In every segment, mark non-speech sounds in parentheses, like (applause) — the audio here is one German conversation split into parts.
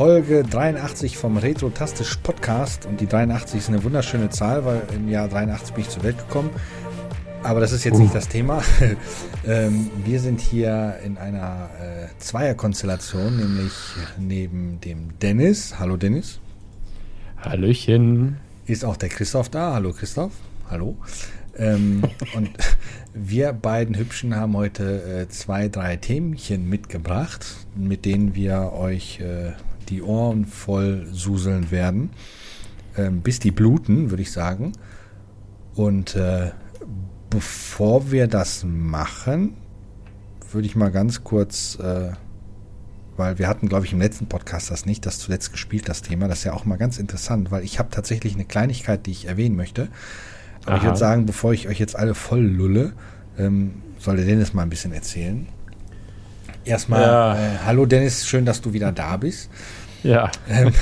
Folge 83 vom Retrotastisch Podcast. Und die 83 ist eine wunderschöne Zahl, weil im Jahr 83 bin ich zur Welt gekommen. Aber das ist jetzt uh. nicht das Thema. (laughs) ähm, wir sind hier in einer äh, Zweierkonstellation, nämlich neben dem Dennis. Hallo Dennis. Hallöchen. Ist auch der Christoph da. Hallo Christoph. Hallo. Ähm, und wir beiden Hübschen haben heute äh, zwei, drei Themchen mitgebracht, mit denen wir euch äh, die Ohren voll suseln werden, ähm, bis die bluten, würde ich sagen. Und äh, bevor wir das machen, würde ich mal ganz kurz, äh, weil wir hatten, glaube ich, im letzten Podcast das nicht, das zuletzt gespielt, das Thema. Das ist ja auch mal ganz interessant, weil ich habe tatsächlich eine Kleinigkeit, die ich erwähnen möchte. Aber Aha. ich würde sagen, bevor ich euch jetzt alle voll lulle, ähm, soll der Dennis mal ein bisschen erzählen. Erstmal, ja. äh, hallo Dennis, schön, dass du wieder da bist. Ja. Ähm,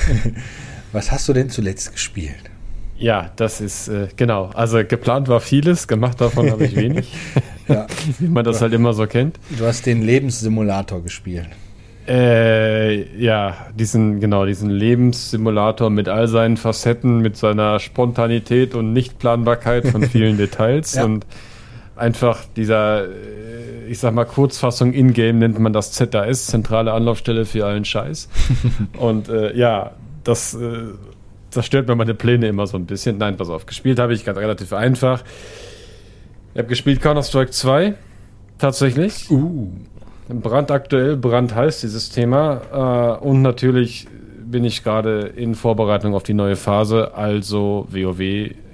(laughs) was hast du denn zuletzt gespielt? Ja, das ist äh, genau. Also geplant war vieles, gemacht davon habe ich wenig. (laughs) ja. (laughs) Wie man das halt immer so kennt. Du hast den Lebenssimulator gespielt. Äh, ja, diesen, genau, diesen Lebenssimulator mit all seinen Facetten, mit seiner Spontanität und Nichtplanbarkeit von (laughs) vielen Details ja. und einfach dieser, äh, ich sag mal, Kurzfassung in-game nennt man das ZAS, zentrale Anlaufstelle für allen Scheiß. (laughs) Und äh, ja, das äh, zerstört mir meine Pläne immer so ein bisschen. Nein, pass auf, gespielt habe ich ganz relativ einfach. Ich habe gespielt Counter-Strike 2, tatsächlich. Uh. Brandaktuell, brandheiß dieses Thema. Äh, und natürlich bin ich gerade in Vorbereitung auf die neue Phase, also WoW,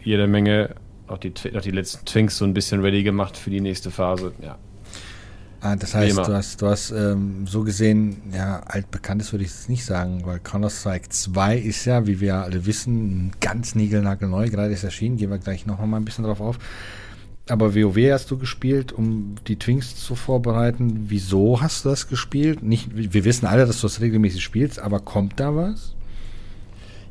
jede Menge auch die, auch die letzten Twinks so ein bisschen ready gemacht für die nächste Phase. Ja. Ah, das heißt, du hast, du hast ähm, so gesehen, ja, altbekanntes würde ich jetzt nicht sagen, weil Counter-Strike 2 ist ja, wie wir alle wissen, ganz niegelnagelneu, gerade ist erschienen, gehen wir gleich noch mal ein bisschen drauf auf. Aber WoW hast du gespielt, um die Twinks zu vorbereiten. Wieso hast du das gespielt? Nicht, wir wissen alle, dass du das regelmäßig spielst, aber kommt da was?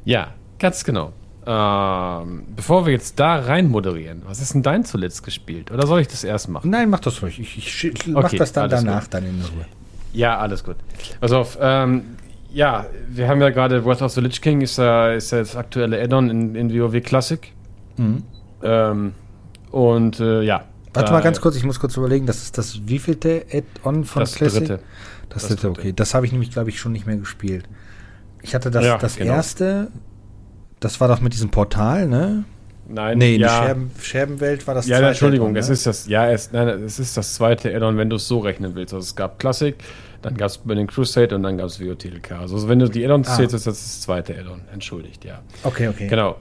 Ja, ganz genau. Ähm, bevor wir jetzt da rein moderieren, was ist denn dein zuletzt gespielt? Oder soll ich das erst machen? Nein, mach das ruhig. Ich, ich, ich mach okay, das dann danach gut. dann in Ruhe. Ja, alles gut. Pass auf, ähm, ja, wir haben ja gerade Wrath of the Lich King, ist ja, ist ja das aktuelle Add-on in, in WoW Classic. Mhm. Ähm, und äh, ja. Warte mal ganz kurz, ich muss kurz überlegen, das ist das wievielte Add-on von das Classic? Dritte. Das, das dritte, okay. Das habe ich nämlich, glaube ich, schon nicht mehr gespielt. Ich hatte das, ja, das genau. erste, das war doch mit diesem Portal, ne? Nein, nee, ja. die Scherben, Scherbenwelt war das ja, zweite. Ja, Entschuldigung, es ne? ist das, ja, es, nein, es ist das zweite Addon, wenn du es so rechnen willst. Also es gab Classic, dann gab es Burning Crusade und dann gab es WOTLK. Also wenn du die Addons ah. zählst, ist das das zweite Addon. Entschuldigt, ja. Okay, okay. Genau.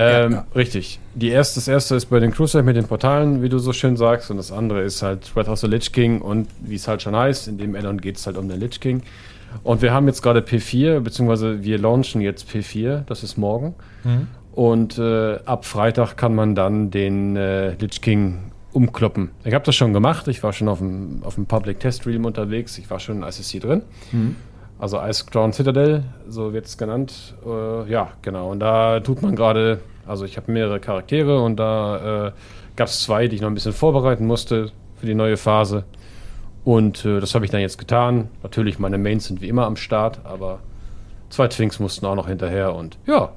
Ähm, ja, ja. Richtig. Die erste, das erste ist Burning Crusade mit den Portalen, wie du so schön sagst, und das andere ist halt Wrath of the Lich King und wie es halt schon heißt, in dem Addon geht es halt um den Lich King. Und wir haben jetzt gerade P4, beziehungsweise wir launchen jetzt P4, das ist morgen. Mhm. Und äh, ab Freitag kann man dann den äh, Lich King umkloppen. Ich habe das schon gemacht. Ich war schon auf dem, auf dem Public Test Realm unterwegs. Ich war schon in ICC drin. Mhm. Also Ice Crown Citadel, so wird es genannt. Äh, ja, genau. Und da tut man gerade, also ich habe mehrere Charaktere und da äh, gab es zwei, die ich noch ein bisschen vorbereiten musste für die neue Phase. Und äh, das habe ich dann jetzt getan. Natürlich, meine Mains sind wie immer am Start, aber zwei Twinks mussten auch noch hinterher und ja,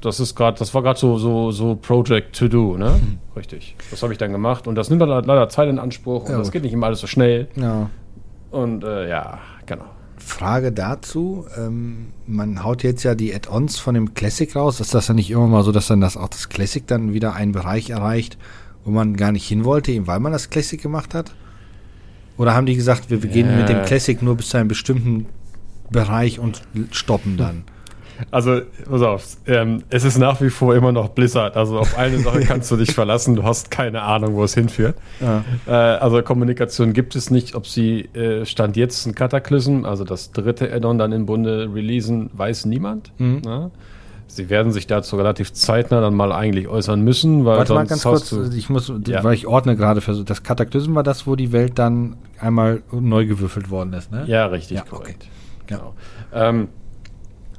das ist gerade, das war gerade so, so, so Project to do, ne? Mhm. Richtig. Das habe ich dann gemacht und das nimmt dann leider Zeit in Anspruch und ja, das geht nicht immer alles so schnell. Ja. Und äh, ja, genau. Frage dazu, ähm, man haut jetzt ja die Add-ons von dem Classic raus. Ist das dann nicht immer mal so, dass dann das auch das Classic dann wieder einen Bereich erreicht, wo man gar nicht hin wollte, eben weil man das Classic gemacht hat? Oder haben die gesagt, wir beginnen äh. mit dem Classic nur bis zu einem bestimmten Bereich und stoppen dann? Also, pass auf, ähm, es ist nach wie vor immer noch Blizzard. Also auf eine Sache (laughs) kannst du dich verlassen, du hast keine Ahnung, wo es hinführt. Ja. Äh, also Kommunikation gibt es nicht. Ob sie äh, Stand jetzt ein Cataclysm, also das dritte Addon dann im Bunde releasen, weiß niemand. Mhm. Ja? Sie werden sich dazu relativ zeitnah dann mal eigentlich äußern müssen, weil Warte mal ganz kurz, ich muss, ja. weil ich ordne gerade für das Kataklysm war das, wo die Welt dann einmal neu gewürfelt worden ist, ne? Ja, richtig, ja, korrekt. Okay. Genau. Ähm,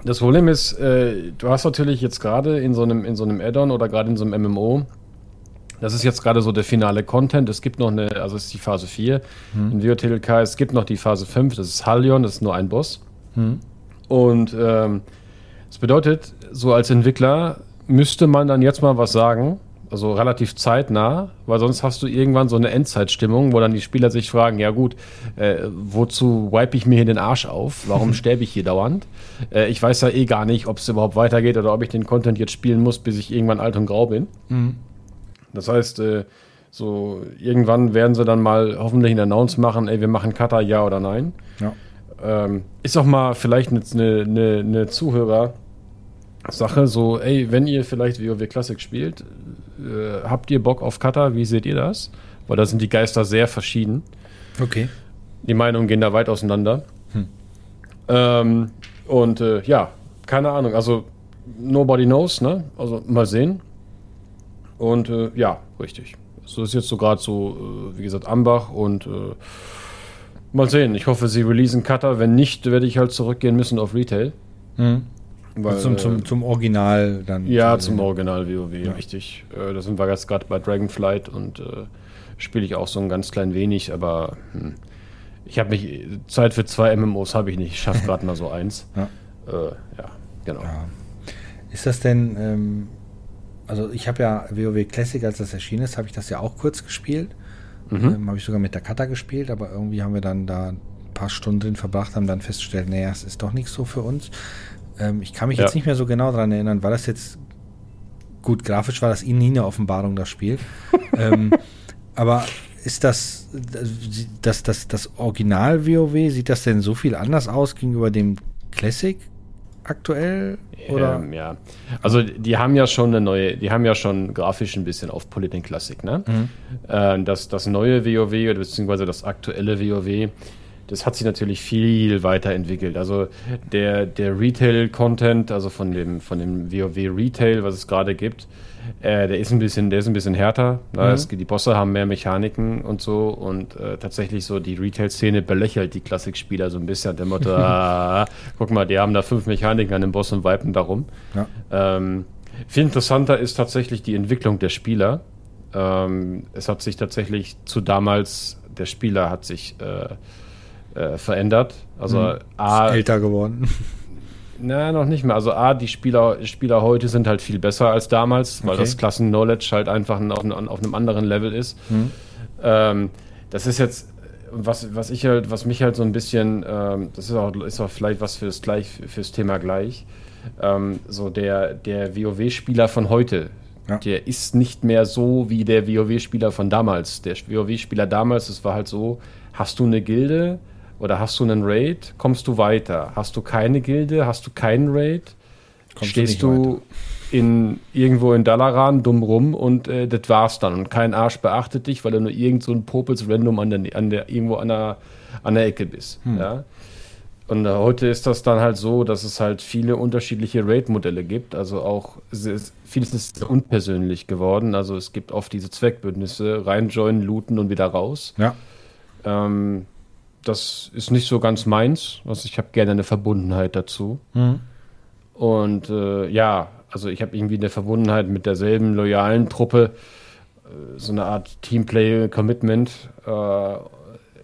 das Problem ist, äh, du hast natürlich jetzt gerade in so einem, in so einem Add-on oder gerade in so einem MMO Das ist jetzt gerade so der finale Content. Es gibt noch eine, also es ist die Phase 4 hm. in WOTLK. Es gibt noch die Phase 5, das ist Halion, das ist nur ein Boss. Hm. Und ähm, das bedeutet, so als Entwickler müsste man dann jetzt mal was sagen, also relativ zeitnah, weil sonst hast du irgendwann so eine Endzeitstimmung, wo dann die Spieler sich fragen, ja gut, äh, wozu wipe ich mir hier den Arsch auf? Warum (laughs) sterbe ich hier dauernd? Äh, ich weiß ja eh gar nicht, ob es überhaupt weitergeht oder ob ich den Content jetzt spielen muss, bis ich irgendwann alt und grau bin. Mhm. Das heißt, äh, so irgendwann werden sie dann mal hoffentlich ein Announce machen, ey, wir machen Cutter, ja oder nein. Ja. Ähm, ist auch mal vielleicht eine, eine, eine Zuhörer- Sache, so, ey, wenn ihr vielleicht WoW Classic spielt, äh, habt ihr Bock auf Cutter? Wie seht ihr das? Weil da sind die Geister sehr verschieden. Okay. Die Meinungen gehen da weit auseinander. Hm. Ähm, und äh, ja, keine Ahnung, also nobody knows, ne? Also mal sehen. Und äh, ja, richtig. So ist jetzt so gerade so, äh, wie gesagt, Ambach und äh, mal sehen. Ich hoffe, sie releasen Cutter. Wenn nicht, werde ich halt zurückgehen müssen auf Retail. Hm. Weil, zum, zum, äh, zum Original dann. Ja, zum Original WoW, ja. richtig. Äh, da sind wir jetzt gerade bei Dragonflight und äh, spiele ich auch so ein ganz klein wenig, aber hm, ich habe mich, Zeit für zwei MMOs habe ich nicht, ich schaffe (laughs) gerade mal so eins. Ja, äh, ja genau. Ja. Ist das denn, ähm, also ich habe ja WoW Classic, als das erschienen ist, habe ich das ja auch kurz gespielt. Mhm. Ähm, habe ich sogar mit der Kata gespielt, aber irgendwie haben wir dann da ein paar Stunden drin verbracht, haben dann festgestellt, naja, es ist doch nichts so für uns. Ähm, ich kann mich ja. jetzt nicht mehr so genau daran erinnern, war das jetzt gut, grafisch war das eh nie eine Offenbarung, das Spiel. (laughs) ähm, aber ist das, das, das, das Original WoW, sieht das denn so viel anders aus gegenüber dem Classic aktuell? Oder? Ähm, ja, also die haben ja schon eine neue, die haben ja schon grafisch ein bisschen auf Politin Classic, ne? Mhm. Äh, das, das neue WoW, beziehungsweise das aktuelle WoW, das hat sich natürlich viel weiterentwickelt. Also der, der Retail-Content, also von dem, von dem WoW Retail, was es gerade gibt, äh, der ist ein bisschen, der ist ein bisschen härter. Mhm. Es, die Bosse haben mehr Mechaniken und so und äh, tatsächlich so die Retail-Szene belächelt die Klassikspieler so ein bisschen. Der Motto, (laughs) ah, guck mal, die haben da fünf Mechaniken an dem Boss und wipen darum. Ja. Ähm, viel interessanter ist tatsächlich die Entwicklung der Spieler. Ähm, es hat sich tatsächlich zu damals, der Spieler hat sich äh, äh, verändert. Also mhm. A, älter geworden. (laughs) Na, noch nicht mehr. Also A, die Spieler, Spieler heute sind halt viel besser als damals, weil okay. das Klassen-Knowledge halt einfach auf, auf, einem anderen Level ist. Mhm. Ähm, das ist jetzt, was, was ich halt, was mich halt so ein bisschen, ähm, das ist auch, ist auch vielleicht was fürs gleich, fürs Thema gleich. Ähm, so der, der WoW-Spieler von heute, ja. der ist nicht mehr so wie der WoW-Spieler von damals. Der WoW-Spieler damals, das war halt so, hast du eine Gilde, oder hast du einen Raid, kommst du weiter. Hast du keine Gilde, hast du keinen Raid, kommst stehst du, du in, irgendwo in Dalaran dumm rum und äh, das war's dann. Und kein Arsch beachtet dich, weil du nur irgend so ein Popels random an der, an der, irgendwo an der, an der Ecke bist. Hm. Ja? Und äh, heute ist das dann halt so, dass es halt viele unterschiedliche Raid-Modelle gibt. Also auch vieles ist unpersönlich geworden. Also es gibt oft diese Zweckbündnisse, reinjoinen, looten und wieder raus. Ja. Ähm, das ist nicht so ganz meins. Also ich habe gerne eine Verbundenheit dazu. Mhm. Und äh, ja, also ich habe irgendwie eine Verbundenheit mit derselben loyalen Truppe, äh, so eine Art Teamplay-Commitment. Äh,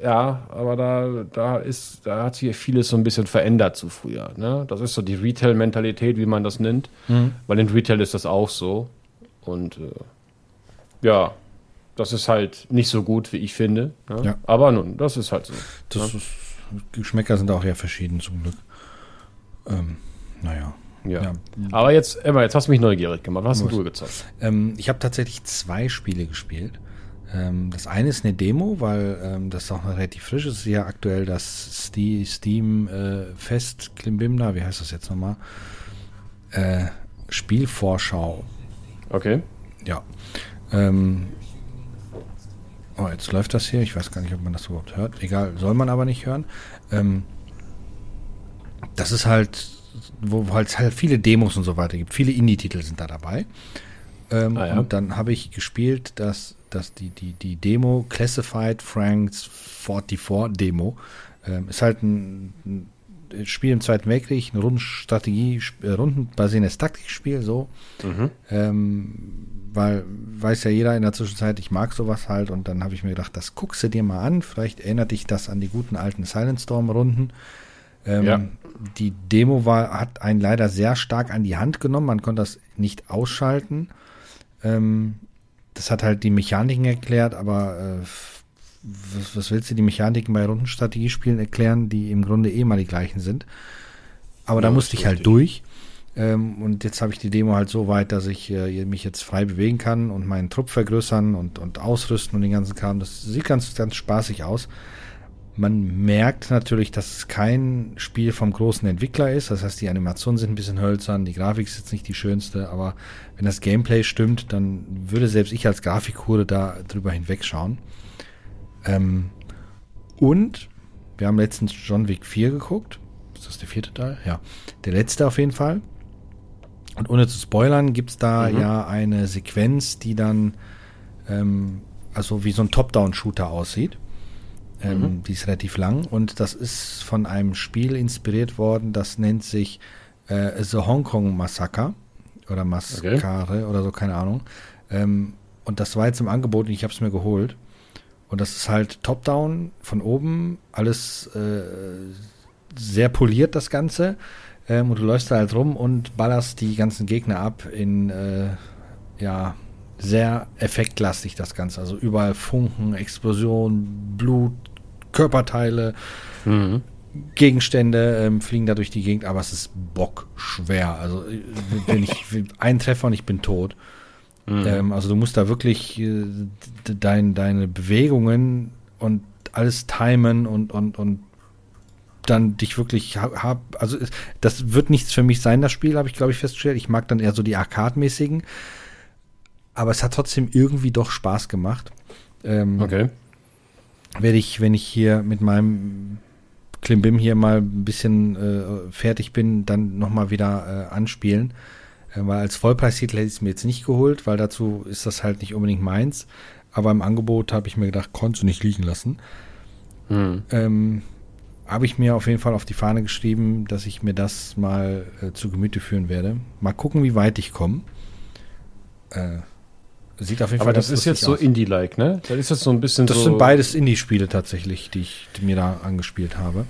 ja, aber da, da ist, da hat sich vieles so ein bisschen verändert zu früher. Ne? Das ist so die Retail-Mentalität, wie man das nennt. Mhm. Weil in Retail ist das auch so. Und äh, ja, das ist halt nicht so gut, wie ich finde. Ne? Ja. Aber nun, das ist halt so. Das ne? ist, Geschmäcker sind auch ja verschieden zum Glück. Ähm, naja. Ja. ja. Aber jetzt, Emma, jetzt hast du mich neugierig gemacht. Was hast du gezockt? Ähm, ich habe tatsächlich zwei Spiele gespielt. Ähm, das eine ist eine Demo, weil ähm, das auch noch relativ frisch ist. Ja, aktuell das Steam äh, Fest Klimbimna, wie heißt das jetzt nochmal? Äh, Spielvorschau. Okay. Ja. Ähm, Oh, jetzt läuft das hier. Ich weiß gar nicht, ob man das überhaupt hört. Egal, soll man aber nicht hören. Ähm, das ist halt, wo es halt viele Demos und so weiter gibt. Viele Indie-Titel sind da dabei. Ähm, ah, ja. Und dann habe ich gespielt, dass, dass die, die, die Demo Classified Franks 44 Demo ähm, ist halt ein, ein Spiel im Zweiten Weltkrieg, ein Rundenstrategie, äh, rundenbasierendes Taktikspiel, so. Mhm. Ähm, weil weiß ja jeder in der Zwischenzeit, ich mag sowas halt und dann habe ich mir gedacht, das guckst du dir mal an. Vielleicht erinnert dich das an die guten alten Silent Storm-Runden. Ähm, ja. Die Demo war, hat einen leider sehr stark an die Hand genommen. Man konnte das nicht ausschalten. Ähm, das hat halt die Mechaniken erklärt, aber äh, was, was, willst du die Mechaniken bei Rundenstrategiespielen erklären, die im Grunde eh mal die gleichen sind? Aber ja, da musste ich halt durch. Ähm, und jetzt habe ich die Demo halt so weit, dass ich äh, mich jetzt frei bewegen kann und meinen Trupp vergrößern und, und ausrüsten und den ganzen Kram. Das sieht ganz, ganz spaßig aus. Man merkt natürlich, dass es kein Spiel vom großen Entwickler ist. Das heißt, die Animationen sind ein bisschen hölzern, die Grafik ist jetzt nicht die schönste, aber wenn das Gameplay stimmt, dann würde selbst ich als Grafikhure da drüber hinwegschauen. Ähm, und wir haben letztens John Wick 4 geguckt. Ist das der vierte Teil? Ja. Der letzte auf jeden Fall. Und ohne zu spoilern, gibt es da mhm. ja eine Sequenz, die dann ähm, also wie so ein Top-Down-Shooter aussieht. Ähm, mhm. Die ist relativ lang und das ist von einem Spiel inspiriert worden, das nennt sich äh, The Hong Kong Massacre oder Mascare okay. oder so, keine Ahnung. Ähm, und das war jetzt im Angebot und ich habe es mir geholt. Und das ist halt top-down, von oben, alles äh, sehr poliert, das Ganze. Ähm, und du läufst da halt rum und ballerst die ganzen Gegner ab in, äh, ja, sehr effektlastig das Ganze. Also überall Funken, Explosion, Blut, Körperteile, mhm. Gegenstände ähm, fliegen da durch die Gegend, aber es ist bockschwer. Also äh, wenn ich ein Treffer und ich bin tot. Mhm. Ähm, also du musst da wirklich äh, dein, deine Bewegungen und alles timen und, und, und dann dich wirklich hab, also das wird nichts für mich sein, das Spiel, habe ich glaube ich festgestellt. Ich mag dann eher so die Arcade-mäßigen. Aber es hat trotzdem irgendwie doch Spaß gemacht. Ähm, okay. Werde ich, wenn ich hier mit meinem Klimbim hier mal ein bisschen äh, fertig bin, dann nochmal wieder äh, anspielen. Äh, weil als Vollpreistitel hätte ich es mir jetzt nicht geholt, weil dazu ist das halt nicht unbedingt meins. Aber im Angebot habe ich mir gedacht, konntest du nicht liegen lassen. Hm. Ähm, habe ich mir auf jeden Fall auf die Fahne geschrieben, dass ich mir das mal äh, zu Gemüte führen werde. Mal gucken, wie weit ich komme. Äh, sieht auf jeden Aber Fall das ist jetzt so Indie-like, ne? Das ist jetzt so ein bisschen Das so sind beides Indie-Spiele tatsächlich, die ich die mir da angespielt habe.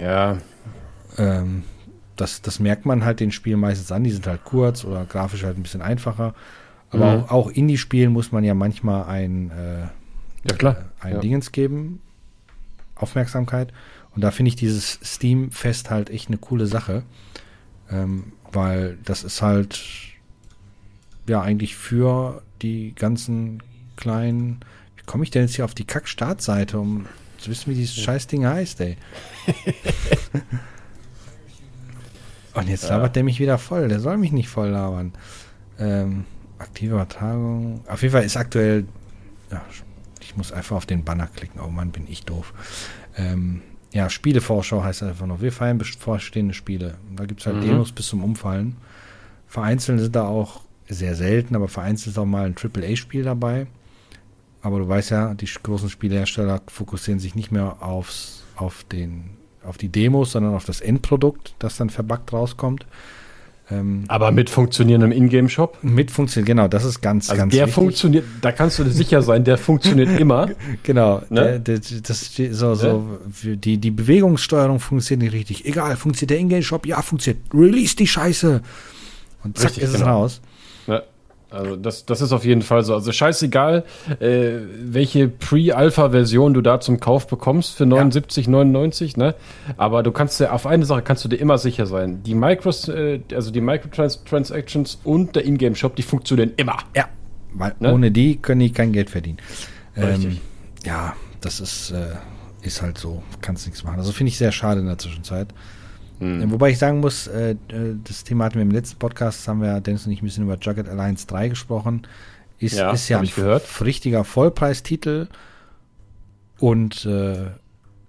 Ja. Ähm, das, das merkt man halt den Spielen meistens an. Die sind halt kurz oder grafisch halt ein bisschen einfacher. Aber mhm. auch, auch Indie-Spielen muss man ja manchmal ein, äh, ja, klar. Äh, ein ja. Dingens geben. Aufmerksamkeit. Und da finde ich dieses Steam-Fest halt echt eine coole Sache. Ähm, weil das ist halt ja eigentlich für die ganzen kleinen. Wie komme ich denn jetzt hier auf die Kack-Startseite, um zu wissen, wie dieses Scheißding heißt, ey? (laughs) Und jetzt labert ja. der mich wieder voll. Der soll mich nicht voll labern. Ähm, aktive Übertragung. Auf jeden Fall ist aktuell. Ja, ich muss einfach auf den Banner klicken. Oh Mann, bin ich doof. Ähm, ja, Spielevorschau heißt einfach noch. Wir feiern bevorstehende Spiele. Da gibt es halt mhm. Demos bis zum Umfallen. Vereinzelt sind da auch sehr selten, aber vereinzelt ist auch mal ein AAA-Spiel dabei. Aber du weißt ja, die großen Spielehersteller fokussieren sich nicht mehr aufs, auf den auf die Demos, sondern auf das Endprodukt, das dann verbuggt rauskommt. Ähm, Aber mit funktionierendem Ingame-Shop? Mit funktioniert, genau, das ist ganz, also ganz der wichtig. funktioniert, da kannst du dir sicher sein, der funktioniert immer. (laughs) Genau, ne? der, der, das, so, so, die, die Bewegungssteuerung funktioniert nicht richtig. Egal, funktioniert der Ingame-Shop? Ja, funktioniert. Release die Scheiße! Und zack, richtig, ist genau. es raus. Also das, das ist auf jeden Fall so. Also scheißegal, äh, welche Pre-Alpha-Version du da zum Kauf bekommst für 79, ja. 99, ne? Aber du kannst dir auf eine Sache kannst du dir immer sicher sein. Die Micros, äh, also die Microtransactions und der Ingame-Shop, die funktionieren immer. Ja. Weil ne? ohne die können die kein Geld verdienen. Ähm, ja, das ist, äh, ist halt so. Kannst nichts machen. Also finde ich sehr schade in der Zwischenzeit. Mhm. Wobei ich sagen muss, äh, äh, das Thema hatten wir im letzten Podcast, haben wir Dennis und ich ein bisschen über Jugget Alliance 3 gesprochen. Ist ja, ist ja ein richtiger Vollpreistitel und äh,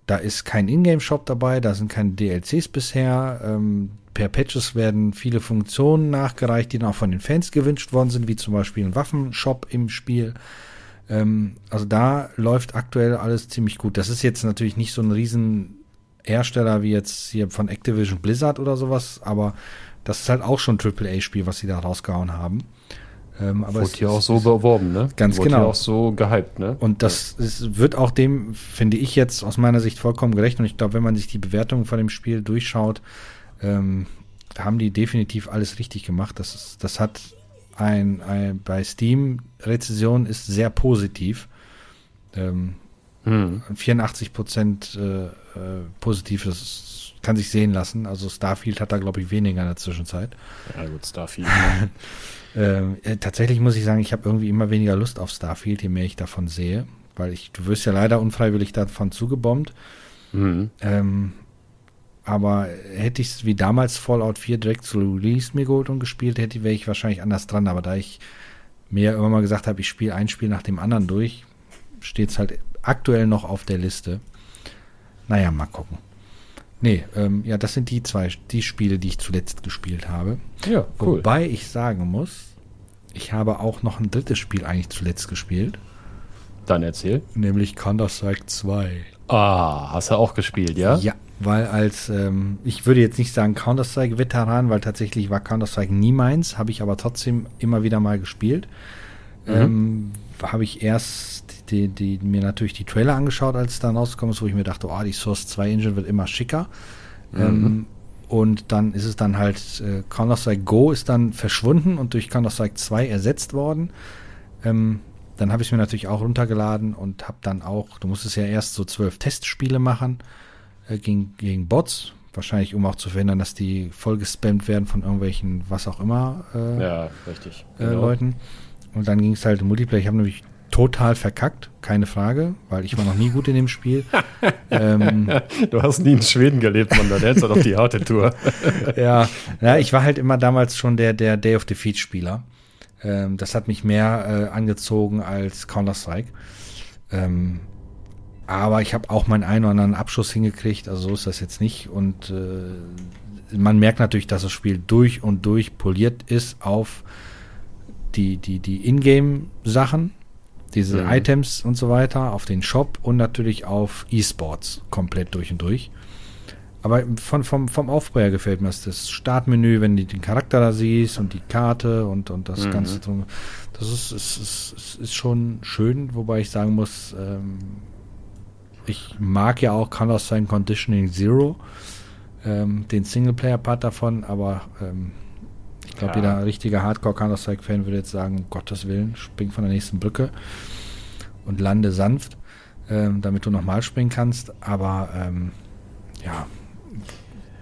da ist kein Ingame-Shop dabei, da sind keine DLCs bisher. Ähm, per Patches werden viele Funktionen nachgereicht, die dann auch von den Fans gewünscht worden sind, wie zum Beispiel ein Waffenshop im Spiel. Ähm, also da läuft aktuell alles ziemlich gut. Das ist jetzt natürlich nicht so ein riesen Hersteller wie jetzt hier von Activision Blizzard oder sowas, aber das ist halt auch schon ein AAA-Spiel, was sie da rausgehauen haben. Ähm, aber Wurde hier auch so beworben, ne? Ganz Wurde genau. auch so gehypt, ne? Und das ja. ist, wird auch dem, finde ich jetzt aus meiner Sicht vollkommen gerecht. Und ich glaube, wenn man sich die Bewertungen von dem Spiel durchschaut, ähm, haben die definitiv alles richtig gemacht. Das, ist, das hat ein, ein bei Steam Rezession ist sehr positiv. Ähm, hm. 84 Prozent äh, äh, positiv, das ist, kann sich sehen lassen. Also Starfield hat da, glaube ich, weniger in der Zwischenzeit. Ja gut, Starfield. (laughs) Ähm, äh, tatsächlich muss ich sagen, ich habe irgendwie immer weniger Lust auf Starfield, je mehr ich davon sehe, weil ich, du wirst ja leider unfreiwillig davon zugebombt. Mhm. Ähm, aber hätte ich es wie damals Fallout 4 direkt zu Release mir geholt und gespielt hätte, wäre ich wahrscheinlich anders dran. Aber da ich mir immer mal gesagt habe, ich spiele ein Spiel nach dem anderen durch, steht es halt aktuell noch auf der Liste. Naja, mal gucken. Nee, ähm, ja, das sind die zwei, die Spiele, die ich zuletzt gespielt habe. Ja, cool. Wobei ich sagen muss, ich habe auch noch ein drittes Spiel eigentlich zuletzt gespielt. Dann erzähl. Nämlich Counter-Strike 2. Ah, hast du auch gespielt, ja? Ja, weil als, ähm, ich würde jetzt nicht sagen Counter-Strike-Veteran, weil tatsächlich war Counter-Strike nie meins, habe ich aber trotzdem immer wieder mal gespielt. Mhm. Ähm, habe ich erst die, die, mir natürlich die Trailer angeschaut, als es dann rausgekommen ist, wo ich mir dachte, oh, die Source 2 Engine wird immer schicker. Mhm. Ähm, und dann ist es dann halt, äh, Counter-Strike Go ist dann verschwunden und durch Counter-Strike 2 ersetzt worden. Ähm, dann habe ich es mir natürlich auch runtergeladen und habe dann auch, du musstest ja erst so zwölf Testspiele machen äh, gegen, gegen Bots, wahrscheinlich um auch zu verhindern, dass die voll gespammt werden von irgendwelchen, was auch immer, äh, ja, richtig. Äh, genau. Leuten. Und dann ging es halt im Multiplayer. Ich habe nämlich total verkackt, keine Frage, weil ich war noch nie gut in dem Spiel. (laughs) ähm, du hast nie in Schweden gelebt, man, dann hältst du auf die harte Tour. (laughs) ja, ja, ich war halt immer damals schon der, der Day of Defeat Spieler. Ähm, das hat mich mehr äh, angezogen als Counter-Strike. Ähm, aber ich habe auch meinen einen oder anderen Abschuss hingekriegt, also so ist das jetzt nicht. Und äh, man merkt natürlich, dass das Spiel durch und durch poliert ist auf die, die, die Ingame-Sachen, diese mhm. Items und so weiter, auf den Shop und natürlich auf E-Sports komplett durch und durch. Aber von, vom, vom Aufbau her gefällt mir das, das Startmenü, wenn du den Charakter da siehst und die Karte und, und das mhm. Ganze drum. Das ist, ist, ist, ist schon schön, wobei ich sagen muss, ähm, ich mag ja auch Counter-Strike Conditioning Zero, ähm, den Singleplayer-Part davon, aber ähm, ich glaube, ja. jeder richtige Hardcore-Counter-Strike-Fan würde jetzt sagen, um Gottes Willen, spring von der nächsten Brücke und lande sanft, ähm, damit du nochmal springen kannst. Aber ähm, ja,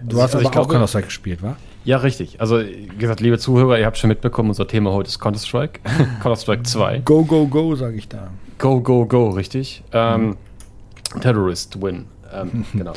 du also, hast also aber auch Counter-Strike gespielt, wa? Ja, richtig. Also, wie gesagt, liebe Zuhörer, ihr habt schon mitbekommen, unser Thema heute ist Counter-Strike. (laughs) Counter-Strike 2. Go, go, go, sage ich da. Go, go, go, richtig. Ähm, mhm. Terrorist Win. Ähm, (laughs) genau.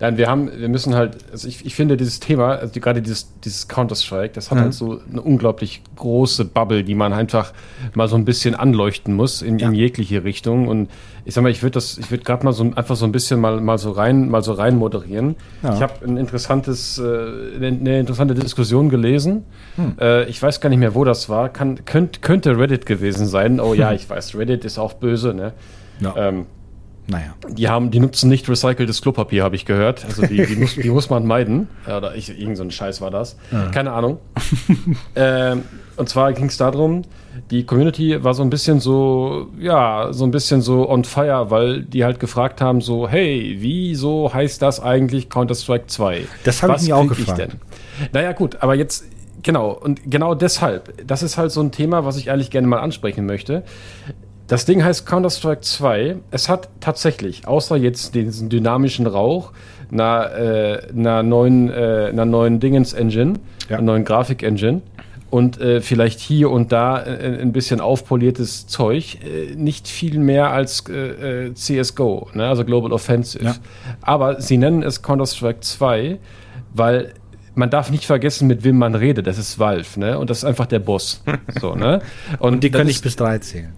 Nein, wir haben, wir müssen halt, also ich, ich finde dieses Thema, also die, gerade dieses, dieses Counter-Strike, das hat mhm. halt so eine unglaublich große Bubble, die man einfach mal so ein bisschen anleuchten muss in, ja. in jegliche Richtung. Und ich sag mal, ich würde das, ich würde gerade mal so einfach so ein bisschen mal, mal so rein, mal so rein moderieren. Ja. Ich habe ein interessantes, äh, eine interessante Diskussion gelesen. Hm. Äh, ich weiß gar nicht mehr, wo das war. Kann, könnt, könnte Reddit gewesen sein. Oh ja, (laughs) ich weiß, Reddit ist auch böse, ne? Ja. Ähm, naja. Die haben, die nutzen nicht recyceltes Klopapier, habe ich gehört. Also die, die, muss, die muss man meiden. Ja, oder ich, irgend so ein Scheiß war das. Ja. Keine Ahnung. (laughs) ähm, und zwar ging es darum, die Community war so ein bisschen so, ja, so ein bisschen so on fire, weil die halt gefragt haben, so, hey, wieso heißt das eigentlich Counter-Strike 2? Das habe ich auch gefragt. Ich denn? Naja, gut, aber jetzt, genau, und genau deshalb, das ist halt so ein Thema, was ich eigentlich gerne mal ansprechen möchte. Das Ding heißt Counter-Strike 2. Es hat tatsächlich, außer jetzt diesen dynamischen Rauch, einer, äh, einer neuen, äh, einer neuen Dingens-Engine, ja. einer neuen Grafik-Engine und äh, vielleicht hier und da äh, ein bisschen aufpoliertes Zeug, äh, nicht viel mehr als äh, CSGO, ne? also Global Offensive. Ja. Aber sie nennen es Counter-Strike 2, weil man darf nicht vergessen, mit wem man redet. Das ist Valve, ne? Und das ist einfach der Boss. (laughs) so, ne? Und, und die können nicht bis drei zählen.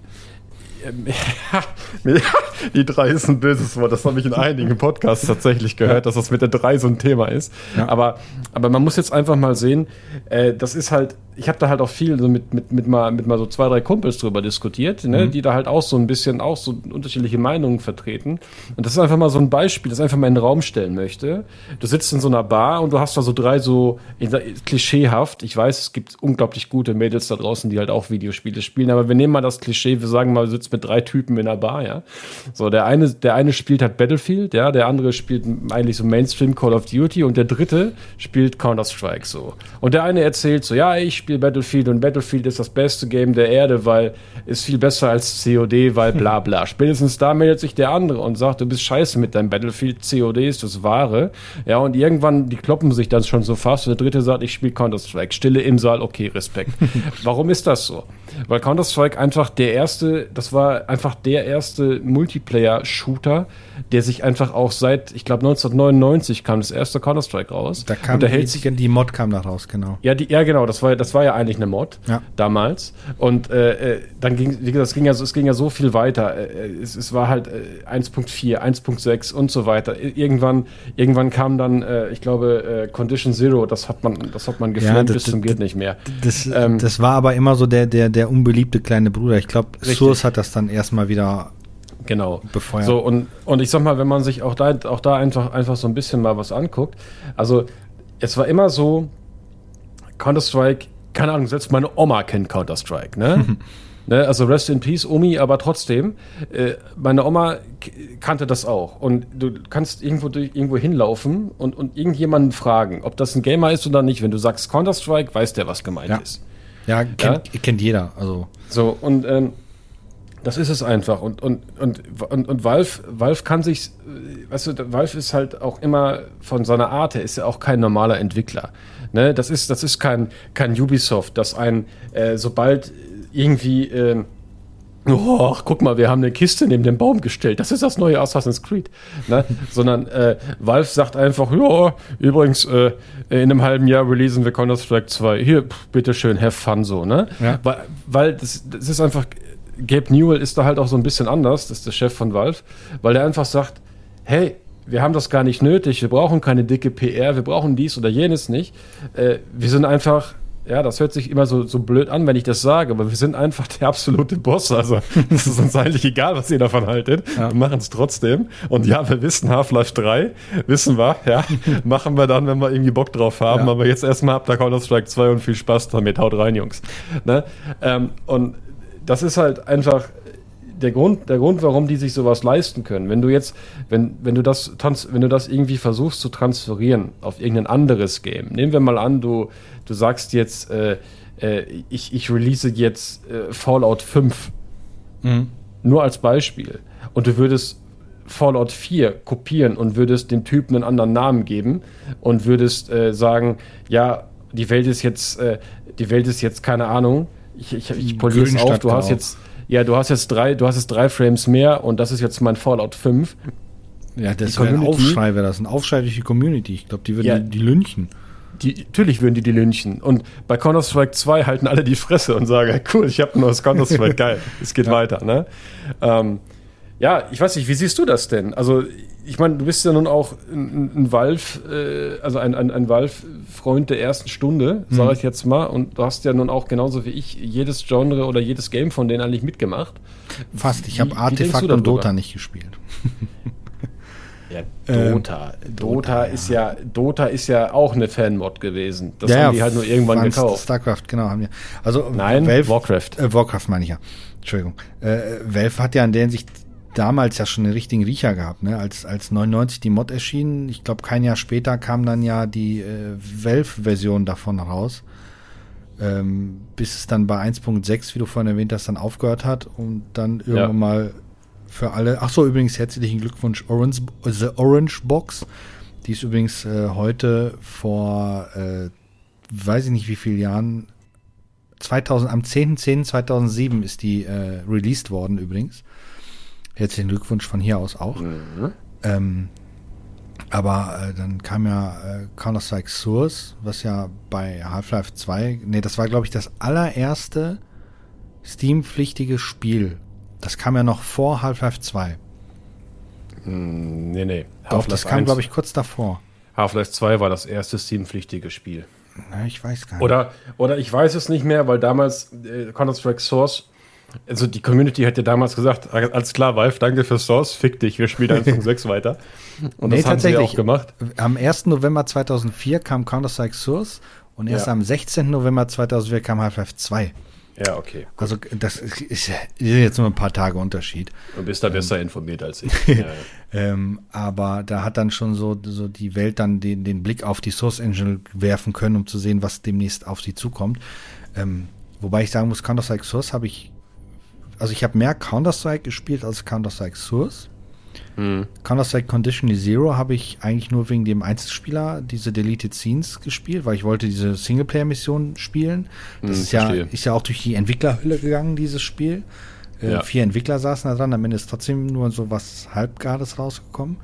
(laughs) die 3 ist ein böses Wort. Das habe ich in einigen Podcasts tatsächlich gehört, dass das mit der 3 so ein Thema ist. Ja. Aber, aber man muss jetzt einfach mal sehen, äh, das ist halt, ich habe da halt auch viel so mit, mit, mit, mal, mit mal so zwei, drei Kumpels drüber diskutiert, ne, mhm. die da halt auch so ein bisschen auch so unterschiedliche Meinungen vertreten. Und das ist einfach mal so ein Beispiel, das einfach mal in den Raum stellen möchte. Du sitzt in so einer Bar und du hast da so drei so klischeehaft. Ich weiß, es gibt unglaublich gute Mädels da draußen, die halt auch Videospiele spielen, aber wir nehmen mal das Klischee, wir sagen mal, du sitzt mit drei Typen in einer Bar, ja. So, der eine, der eine spielt halt Battlefield, ja, der andere spielt eigentlich so Mainstream Call of Duty und der dritte spielt Counter-Strike so. Und der eine erzählt so, ja, ich spiele Battlefield und Battlefield ist das beste Game der Erde, weil ist viel besser als COD, weil bla (laughs) bla. Spätestens da meldet sich der andere und sagt, du bist scheiße mit deinem Battlefield, COD ist das Wahre. Ja, und irgendwann, die kloppen sich dann schon so fast und der dritte sagt, ich spiele Counter-Strike. Stille im Saal, okay, Respekt. (laughs) Warum ist das so? Weil Counter-Strike einfach der erste, das war einfach der erste Multiplayer-Shooter, der sich einfach auch seit, ich glaube 1999 kam das erste Counter-Strike raus. Da kam der die, hält sich, die Mod kam da raus, genau. Ja, die, ja genau, das war, das war ja eigentlich eine Mod ja. damals. Und äh, äh dann ging, wie gesagt, es ging ja so, es ging ja so viel weiter. Äh, äh es, es war halt äh, 1.4, 1.6 und so weiter. Irgendwann, irgendwann kam dann, äh, ich glaube, äh, Condition Zero, das hat man, das hat man ja, bis zum geht nicht mehr. Das, ähm, das war aber immer so der, der, der unbeliebte kleine Bruder. Ich glaube, Source hat das dann erstmal wieder genau. befeuert. So, und, und ich sag mal, wenn man sich auch da, auch da einfach, einfach so ein bisschen mal was anguckt, also es war immer so, Counter-Strike, keine Ahnung, selbst meine Oma kennt Counter-Strike, ne? (laughs) Ne, also Rest in Peace, Omi, aber trotzdem, äh, meine Oma kannte das auch. Und du kannst irgendwo, durch, irgendwo hinlaufen und, und irgendjemanden fragen, ob das ein Gamer ist oder nicht. Wenn du sagst Counter-Strike, weiß der, was gemeint ja. ist. Ja, kennt, ja? kennt jeder. Also. So, und ähm, das ist es einfach. Und, und, und, und, und Valve, Valve kann sich, weißt du, Valve ist halt auch immer von seiner Art her, ist ja auch kein normaler Entwickler. Ne? Das ist, das ist kein, kein Ubisoft, das ein, äh, sobald irgendwie, äh, oh, guck mal, wir haben eine Kiste neben dem Baum gestellt. Das ist das neue Assassin's Creed. Ne? (laughs) Sondern äh, Valve sagt einfach, ja, übrigens, äh, in einem halben Jahr releasen wir Counter-Strike 2. Hier, bitteschön, have fun so. Ne? Ja. Weil, weil das, das ist einfach, Gabe Newell ist da halt auch so ein bisschen anders, das ist der Chef von Valve, weil er einfach sagt, hey, wir haben das gar nicht nötig, wir brauchen keine dicke PR, wir brauchen dies oder jenes nicht. Äh, wir sind einfach ja, das hört sich immer so, so blöd an, wenn ich das sage, aber wir sind einfach der absolute Boss. Also (laughs) es ist uns eigentlich egal, was ihr davon haltet. Ja. Wir machen es trotzdem. Und ja, wir wissen Half-Life 3, wissen wir, ja, (laughs) machen wir dann, wenn wir irgendwie Bock drauf haben. Ja. Aber jetzt erstmal habt ihr Counter-Strike 2 und viel Spaß damit. Haut rein, Jungs. Ne? Ähm, und das ist halt einfach der Grund, der Grund, warum die sich sowas leisten können. Wenn du jetzt, wenn, wenn du das, wenn du das irgendwie versuchst zu transferieren auf irgendein anderes Game, nehmen wir mal an, du, du sagst jetzt, äh, äh, ich, ich release jetzt äh, Fallout 5. Mhm. Nur als Beispiel. Und du würdest Fallout 4 kopieren und würdest dem Typen einen anderen Namen geben und würdest äh, sagen, ja, die Welt ist jetzt, äh, die Welt ist jetzt, keine Ahnung, ich, ich, ich poliere es auf, du hast jetzt ja, du hast jetzt drei, du hast jetzt drei Frames mehr und das ist jetzt mein Fallout 5. Ja, das wäre ein Aufschrei, wäre das. Ein Aufschrei durch die Community. Ich glaube, die würden ja, die, lynchen. Die, natürlich würden die die lynchen. Und bei Counter-Strike 2 halten alle die Fresse und sagen, (laughs) cool, ich habe nur das Counter-Strike, (laughs) geil, es geht ja. weiter. Ne? Ähm, ja, ich weiß nicht, wie siehst du das denn? Also ich meine, du bist ja nun auch ein, ein Valve, äh, also ein, ein, ein Valve-Freund der ersten Stunde, mhm. sage ich jetzt mal. Und du hast ja nun auch genauso wie ich jedes Genre oder jedes Game von denen eigentlich mitgemacht. Fast. Ich habe Artefakt und Dota nicht gespielt. (laughs) Ja, Dota. Ähm, Dota, Dota ja. ist ja, Dota ist ja auch eine Fanmod gewesen. Das ja, haben die halt nur irgendwann gekauft. Starcraft, genau, haben wir. Also Nein, Valve, Warcraft. Äh, Warcraft meine ich ja. Entschuldigung. Äh, Valve hat ja in der Hinsicht damals ja schon einen richtigen Riecher gehabt, ne? Als, als 99 die Mod erschien, ich glaube kein Jahr später kam dann ja die äh, Valve-Version davon raus. Ähm, bis es dann bei 1.6, wie du vorhin erwähnt hast, dann aufgehört hat und dann irgendwann ja. mal für alle. Ach so, übrigens herzlichen Glückwunsch Orange, The Orange Box. Die ist übrigens äh, heute vor, äh, weiß ich nicht wie vielen Jahren, 2000, am 10.10.2007 ist die äh, released worden übrigens. Herzlichen Glückwunsch von hier aus auch. Mhm. Ähm, aber äh, dann kam ja äh, Counter-Strike Source, was ja bei Half-Life 2, nee, das war glaube ich das allererste Steam-pflichtige Spiel. Das kam ja noch vor Half-Life 2. Mm, nee, nee. Doch, das kam, glaube ich, kurz davor. Half-Life 2 war das erste Steam-pflichtige Spiel. Na, ich weiß gar nicht. Oder, oder ich weiß es nicht mehr, weil damals äh, Counter-Strike Source, also die Community hat ja damals gesagt, alles klar, Valve, danke für Source, fick dich, wir spielen 1.6 weiter. (laughs) Und nee, das haben sie auch gemacht. Am 1. November 2004 kam Counter-Strike Source und erst ja. am 16. November 2004 kam Half-Life 2. Ja, okay. Gut. Also das ist, jetzt nur ein paar Tage Unterschied. Du bist da besser ähm, informiert als ich. (laughs) ja, ähm, aber da hat dann schon so, so die Welt dann den, den Blick auf die Source Engine werfen können, um zu sehen, was demnächst auf sie zukommt. Ähm, wobei ich sagen muss, Counter-Strike Source habe ich, also ich habe mehr Counter-Strike gespielt als Counter-Strike Source. Mhm. Counter-Strike Condition Zero habe ich eigentlich nur wegen dem Einzelspieler diese Deleted Scenes gespielt, weil ich wollte diese Singleplayer-Mission spielen. Das mhm, ist, ja, ist ja auch durch die Entwicklerhülle gegangen, dieses Spiel. Äh, ja. Vier Entwickler saßen da dran, am Ende ist trotzdem nur so was Halbgares rausgekommen.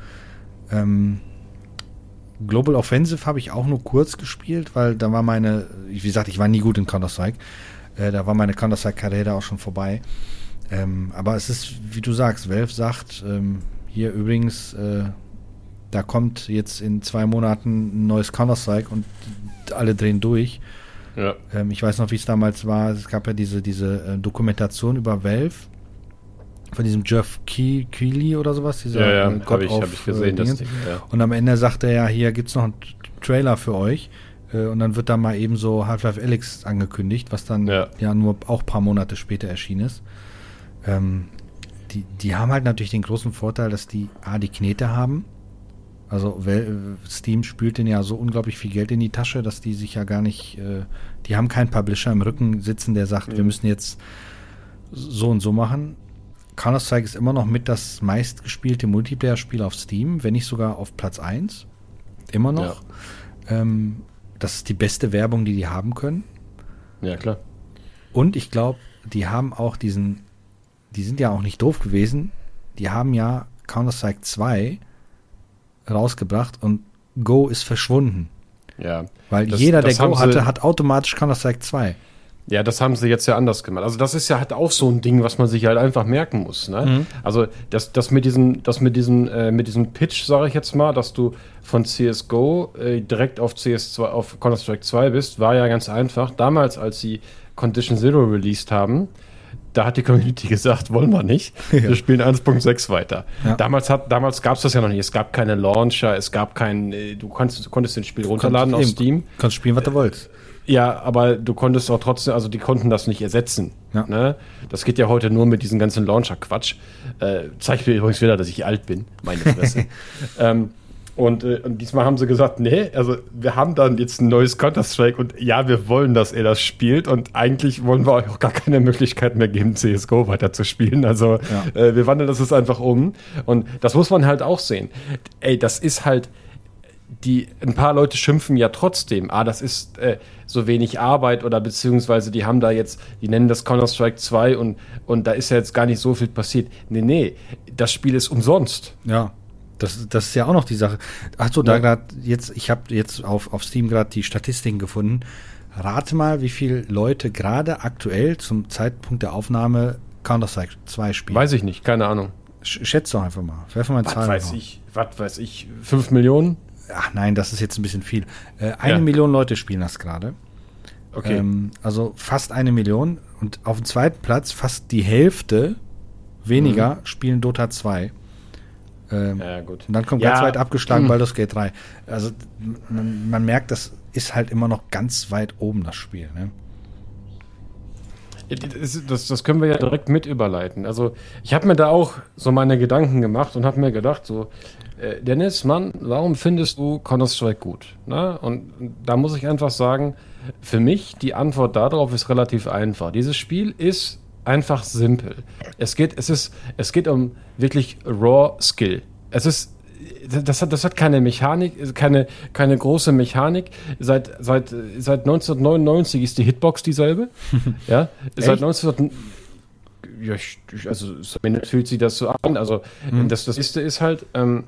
Ähm, Global Offensive habe ich auch nur kurz gespielt, weil da war meine, wie gesagt, ich war nie gut in Counter-Strike. Äh, da war meine Counter-Strike-Karriere auch schon vorbei. Ähm, aber es ist, wie du sagst, Valve sagt, ähm, hier übrigens, äh, da kommt jetzt in zwei Monaten ein neues Counter-Strike und alle drehen durch. Ja. Ähm, ich weiß noch, wie es damals war. Es gab ja diese, diese äh, Dokumentation über Valve von diesem Jeff Keighley oder sowas. Dieser, ja, ja, äh, habe ich, hab ich gesehen. Äh, das Ding, ja. Und am Ende sagt er ja, hier gibt es noch einen Trailer für euch. Äh, und dann wird da mal eben so Half-Life Alyx angekündigt, was dann ja. ja nur auch ein paar Monate später erschienen ist. Ähm, die, die haben halt natürlich den großen Vorteil, dass die A, die Knete haben. Also Steam spült denen ja so unglaublich viel Geld in die Tasche, dass die sich ja gar nicht, äh, die haben keinen Publisher im Rücken sitzen, der sagt, mhm. wir müssen jetzt so und so machen. Counter-Strike ist immer noch mit das meistgespielte Multiplayer-Spiel auf Steam, wenn nicht sogar auf Platz 1. Immer noch. Ja. Ähm, das ist die beste Werbung, die die haben können. Ja, klar. Und ich glaube, die haben auch diesen die sind ja auch nicht doof gewesen. Die haben ja Counter-Strike 2 rausgebracht und Go ist verschwunden. Ja. Weil das, jeder, der Go hatte, hat automatisch Counter-Strike 2. Ja, das haben sie jetzt ja anders gemacht. Also das ist ja halt auch so ein Ding, was man sich halt einfach merken muss. Ne? Mhm. Also das, das mit diesem, das mit diesem, äh, mit diesem Pitch, sage ich jetzt mal, dass du von CS:GO äh, direkt auf CS2, auf Counter Strike 2 bist, war ja ganz einfach. Damals, als sie Condition Zero released haben, da hat die Community (laughs) gesagt, wollen wir nicht. Ja. Wir spielen 1.6 weiter. Ja. Damals, hat, damals gab es das ja noch nicht. Es gab keine Launcher, es gab kein, äh, du konntest, du konntest das Spiel runterladen aus Steam. Du kannst spielen, was du wolltest. Ja, aber du konntest auch trotzdem, also die konnten das nicht ersetzen. Ja. Ne? Das geht ja heute nur mit diesem ganzen Launcher-Quatsch. Äh, zeigt mir übrigens wieder, dass ich alt bin, meine Fresse. (laughs) ähm, und, äh, und, diesmal haben sie gesagt, nee, also wir haben dann jetzt ein neues Counter-Strike und ja, wir wollen, dass er das spielt und eigentlich wollen wir euch auch gar keine Möglichkeit mehr geben, CSGO weiterzuspielen. Also ja. äh, wir wandeln das jetzt einfach um und das muss man halt auch sehen. Ey, das ist halt, die, ein paar Leute schimpfen ja trotzdem, ah, das ist äh, so wenig Arbeit oder beziehungsweise die haben da jetzt, die nennen das Counter-Strike 2 und, und da ist ja jetzt gar nicht so viel passiert. Nee, nee, das Spiel ist umsonst. Ja. Das, das ist ja auch noch die Sache. Achso, da ja. gerade jetzt, ich habe jetzt auf, auf Steam gerade die Statistiken gefunden. Rate mal, wie viele Leute gerade aktuell zum Zeitpunkt der Aufnahme Counter-Strike 2 spielen. Weiß ich nicht, keine Ahnung. Schätz doch einfach mal. Werfe mal Was weiß drauf. ich, was weiß ich, 5 Millionen? Ach nein, das ist jetzt ein bisschen viel. Äh, eine ja. Million Leute spielen das gerade. Okay. Ähm, also fast eine Million. Und auf dem zweiten Platz fast die Hälfte weniger mhm. spielen Dota 2. Ähm, ja, gut. Und dann kommt ja. ganz weit abgeschlagen hm. Baldur's Gate 3. Also man, man, merkt, das ist halt immer noch ganz weit oben, das Spiel. Ne? Das, das, können wir ja direkt mit überleiten. Also ich habe mir da auch so meine Gedanken gemacht und habe mir gedacht, so, äh, Dennis, Mann, warum findest du Counter-Strike gut? Na? Und da muss ich einfach sagen, für mich die Antwort darauf ist relativ einfach. Dieses Spiel ist einfach simpel. Es geht, es ist, es geht um wirklich Raw Skill. Es ist das hat, das hat keine Mechanik, keine, keine große Mechanik. Seit, seit, seit 1999 ist die Hitbox dieselbe. (laughs) ja, seit 19 ja, also zumindest fühlt sich das so an. Also mhm. das, das ist, ist halt, ähm,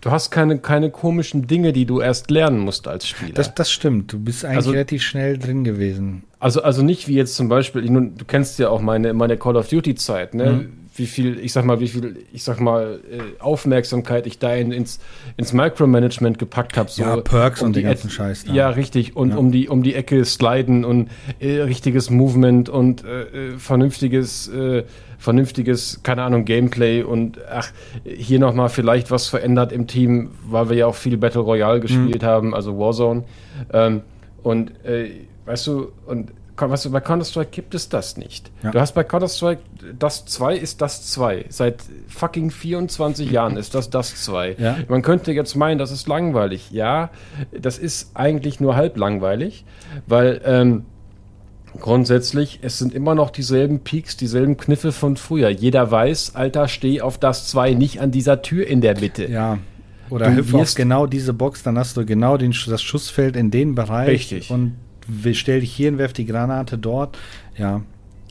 du hast keine, keine komischen Dinge, die du erst lernen musst als Spieler. Das, das stimmt. Du bist eigentlich also, relativ schnell drin gewesen. Also, also nicht wie jetzt zum Beispiel, du kennst ja auch meine, meine Call of Duty-Zeit, ne? Mhm. Wie viel, ich sag mal, wie viel, ich sag mal, äh, Aufmerksamkeit ich da in, ins, ins Micromanagement gepackt habe. So, ja, Perks um und den ganzen Scheiß. Da. Ja, richtig. Und ja. um die um die Ecke sliden und äh, richtiges Movement und äh, äh vernünftiges, äh, vernünftiges, keine Ahnung, Gameplay und ach, hier nochmal vielleicht was verändert im Team, weil wir ja auch viel Battle Royale gespielt mhm. haben, also Warzone. Ähm, und äh, weißt du, und weißt du, bei Counter-Strike gibt es das nicht. Ja. Du hast bei Counter-Strike, das 2 ist das 2. Seit fucking 24 Jahren ist das das 2. Ja. Man könnte jetzt meinen, das ist langweilig. Ja, das ist eigentlich nur halb langweilig, weil ähm, grundsätzlich, es sind immer noch dieselben Peaks, dieselben Kniffe von früher. Jeder weiß, Alter, steh auf das 2, nicht an dieser Tür in der Mitte. Ja. Oder hüpf auf genau diese Box, dann hast du genau den, das Schussfeld in den Bereich. Richtig. Und stell dich hier und werf die Granate dort. Ja.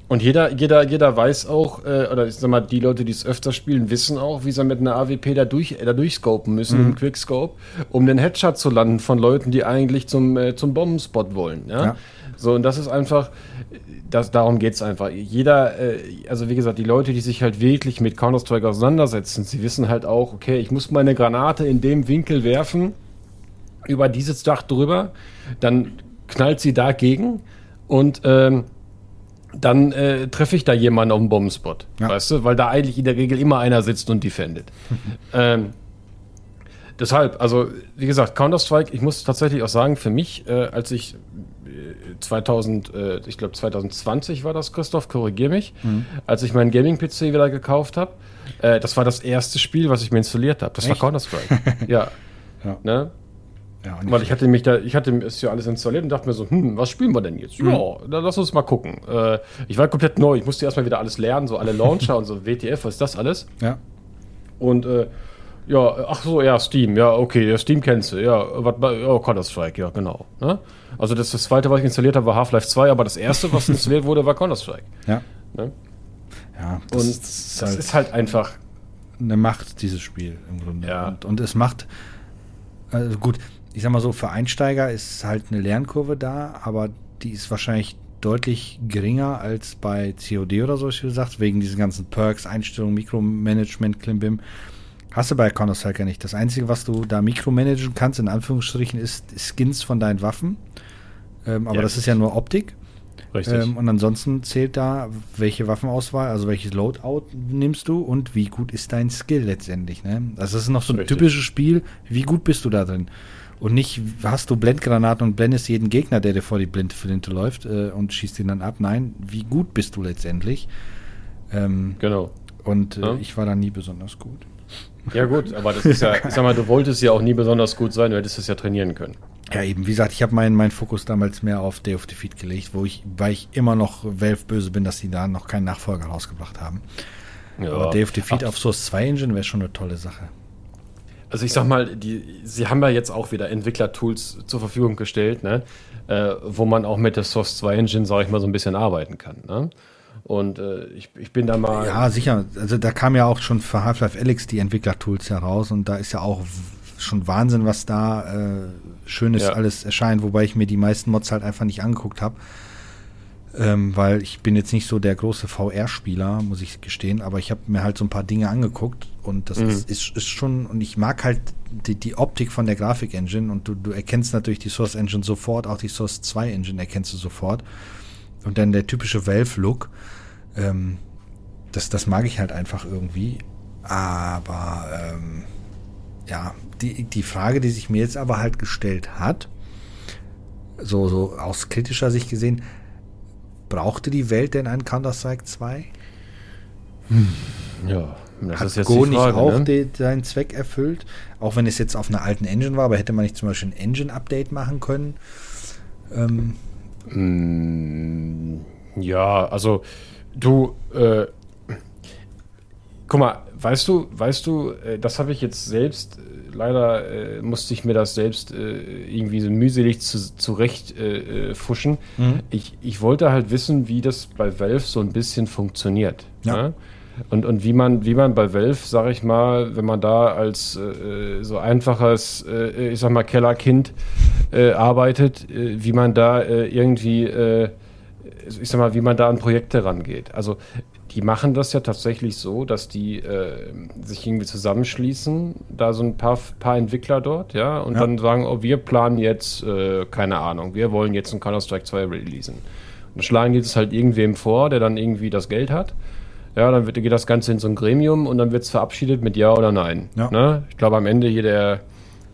Und jeder, jeder, jeder weiß auch, äh, oder ich sag mal, die Leute, die es öfter spielen, wissen auch, wie sie mit einer AWP da, durch, da durchscopen müssen, mhm. im Quickscope, um den Headshot zu landen von Leuten, die eigentlich zum, äh, zum Bombenspot wollen. Ja? ja? So, und das ist einfach, das, darum geht es einfach. Jeder, äh, also wie gesagt, die Leute, die sich halt wirklich mit Counter-Strike auseinandersetzen, sie wissen halt auch, okay, ich muss meine Granate in dem Winkel werfen, über dieses Dach drüber, dann knallt sie dagegen und ähm, dann äh, treffe ich da jemanden auf dem Bombenspot. Ja. Weißt du? Weil da eigentlich in der Regel immer einer sitzt und defendet. (laughs) ähm, deshalb, also wie gesagt, Counter-Strike, ich muss tatsächlich auch sagen, für mich, äh, als ich 2000, äh, ich glaube 2020 war das, Christoph, korrigier mich, mhm. als ich meinen Gaming-PC wieder gekauft habe, äh, das war das erste Spiel, was ich mir installiert habe. Das Echt? war Counter-Strike. (laughs) ja. ja. Ne? Ja, Weil ich hatte mich da, ich hatte es ja alles installiert und dachte mir so, hm, was spielen wir denn jetzt? Mhm. Ja, dann lass uns mal gucken. Äh, ich war komplett neu, ich musste erstmal wieder alles lernen, so alle Launcher (laughs) und so WTF, was ist das alles? Ja. Und äh, ja, ach so, ja, Steam, ja, okay, ja, Steam kennst du, ja, was, oh, Counter-Strike, ja, genau. Ne? Also das, das zweite, was ich installiert habe, war Half-Life 2, aber das erste, was (laughs) installiert wurde, war Counter-Strike. Ja. Ne? Ja, das, und das, halt ist halt einfach eine Macht, dieses Spiel im Grunde. Ja. Und, und es macht, also gut, ich sag mal so, für Einsteiger ist halt eine Lernkurve da, aber die ist wahrscheinlich deutlich geringer als bei COD oder so, wie gesagt, wegen diesen ganzen Perks, Einstellungen, Mikromanagement, Klimbim. Hast du bei Counter-Strike ja nicht. Das Einzige, was du da mikromanagen kannst, in Anführungsstrichen, ist Skins von deinen Waffen. Ähm, aber ja, das ist ja nur Optik. Richtig. Ähm, und ansonsten zählt da, welche Waffenauswahl, also welches Loadout nimmst du und wie gut ist dein Skill letztendlich. Ne? Also das ist noch so ein Richtig. typisches Spiel, wie gut bist du da drin. Und nicht hast du Blendgranaten und blendest jeden Gegner, der dir vor die Blindflinte läuft äh, und schießt ihn dann ab. Nein, wie gut bist du letztendlich? Ähm, genau. Und äh, ja. ich war da nie besonders gut. Ja gut, aber das ist ja, ich sag mal, du wolltest ja auch nie besonders gut sein, du hättest es ja trainieren können. Ja, eben, wie gesagt, ich habe meinen mein Fokus damals mehr auf Day of Defeat gelegt, wo ich, weil ich immer noch Valve böse bin, dass die da noch keinen Nachfolger rausgebracht haben. Ja. Aber Day of Defeat Ach. auf Source 2 Engine wäre schon eine tolle Sache. Also ich sag mal, die, sie haben ja jetzt auch wieder Entwicklertools zur Verfügung gestellt, ne? Äh, wo man auch mit der Source 2 Engine, sage ich mal, so ein bisschen arbeiten kann. Ne? Und äh, ich, ich bin da mal. Ja, sicher. Also da kam ja auch schon für Half-Life Alyx die Entwicklertools heraus und da ist ja auch schon Wahnsinn, was da äh, Schönes ja. alles erscheint, wobei ich mir die meisten Mods halt einfach nicht angeguckt habe ähm, weil ich bin jetzt nicht so der große VR-Spieler, muss ich gestehen, aber ich habe mir halt so ein paar Dinge angeguckt und das mhm. ist, ist, ist, schon, und ich mag halt die, die Optik von der Grafik-Engine und du, du erkennst natürlich die Source Engine sofort, auch die Source 2 Engine erkennst du sofort und dann der typische Valve-Look, ähm, das, das mag ich halt einfach irgendwie, aber ähm, ja, die, die Frage, die sich mir jetzt aber halt gestellt hat, so, so aus kritischer Sicht gesehen, Brauchte die Welt denn ein Counter-Strike 2? Hm. Ja, das Hat ist jetzt Go die Frage, nicht auch ne? seinen Zweck erfüllt? Auch wenn es jetzt auf einer alten Engine war, aber hätte man nicht zum Beispiel ein Engine-Update machen können? Ähm. Hm, ja, also du, äh, guck mal, weißt du, weißt du, äh, das habe ich jetzt selbst leider äh, musste ich mir das selbst äh, irgendwie so mühselig zu, zurecht äh, äh, fuschen. Mhm. Ich, ich wollte halt wissen, wie das bei Valve so ein bisschen funktioniert. Ja. Ne? Und, und wie man, wie man bei Valve, sag ich mal, wenn man da als äh, so einfaches, äh, ich sag mal, Kellerkind arbeitet, wie man da irgendwie, ich sag mal, wie man da an Projekte rangeht. Also die machen das ja tatsächlich so, dass die äh, sich irgendwie zusammenschließen, da so ein paar, paar Entwickler dort, ja, und ja. dann sagen, oh, wir planen jetzt, äh, keine Ahnung, wir wollen jetzt ein Counter-Strike 2 releasen. Und dann schlagen die das halt irgendwem vor, der dann irgendwie das Geld hat. Ja, dann wird, geht das Ganze in so ein Gremium und dann wird es verabschiedet mit Ja oder Nein. Ja. Ne? Ich glaube, am Ende hier der,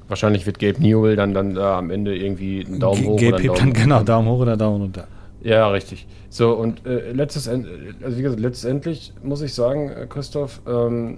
wahrscheinlich wird Gabe Newell dann, dann da am Ende irgendwie einen Daumen G hoch Gabe Daumen dann, Genau, Daumen hoch oder Daumen runter. Ja, richtig. So, und äh, letztes, also wie gesagt, letztendlich muss ich sagen, äh, Christoph, ähm,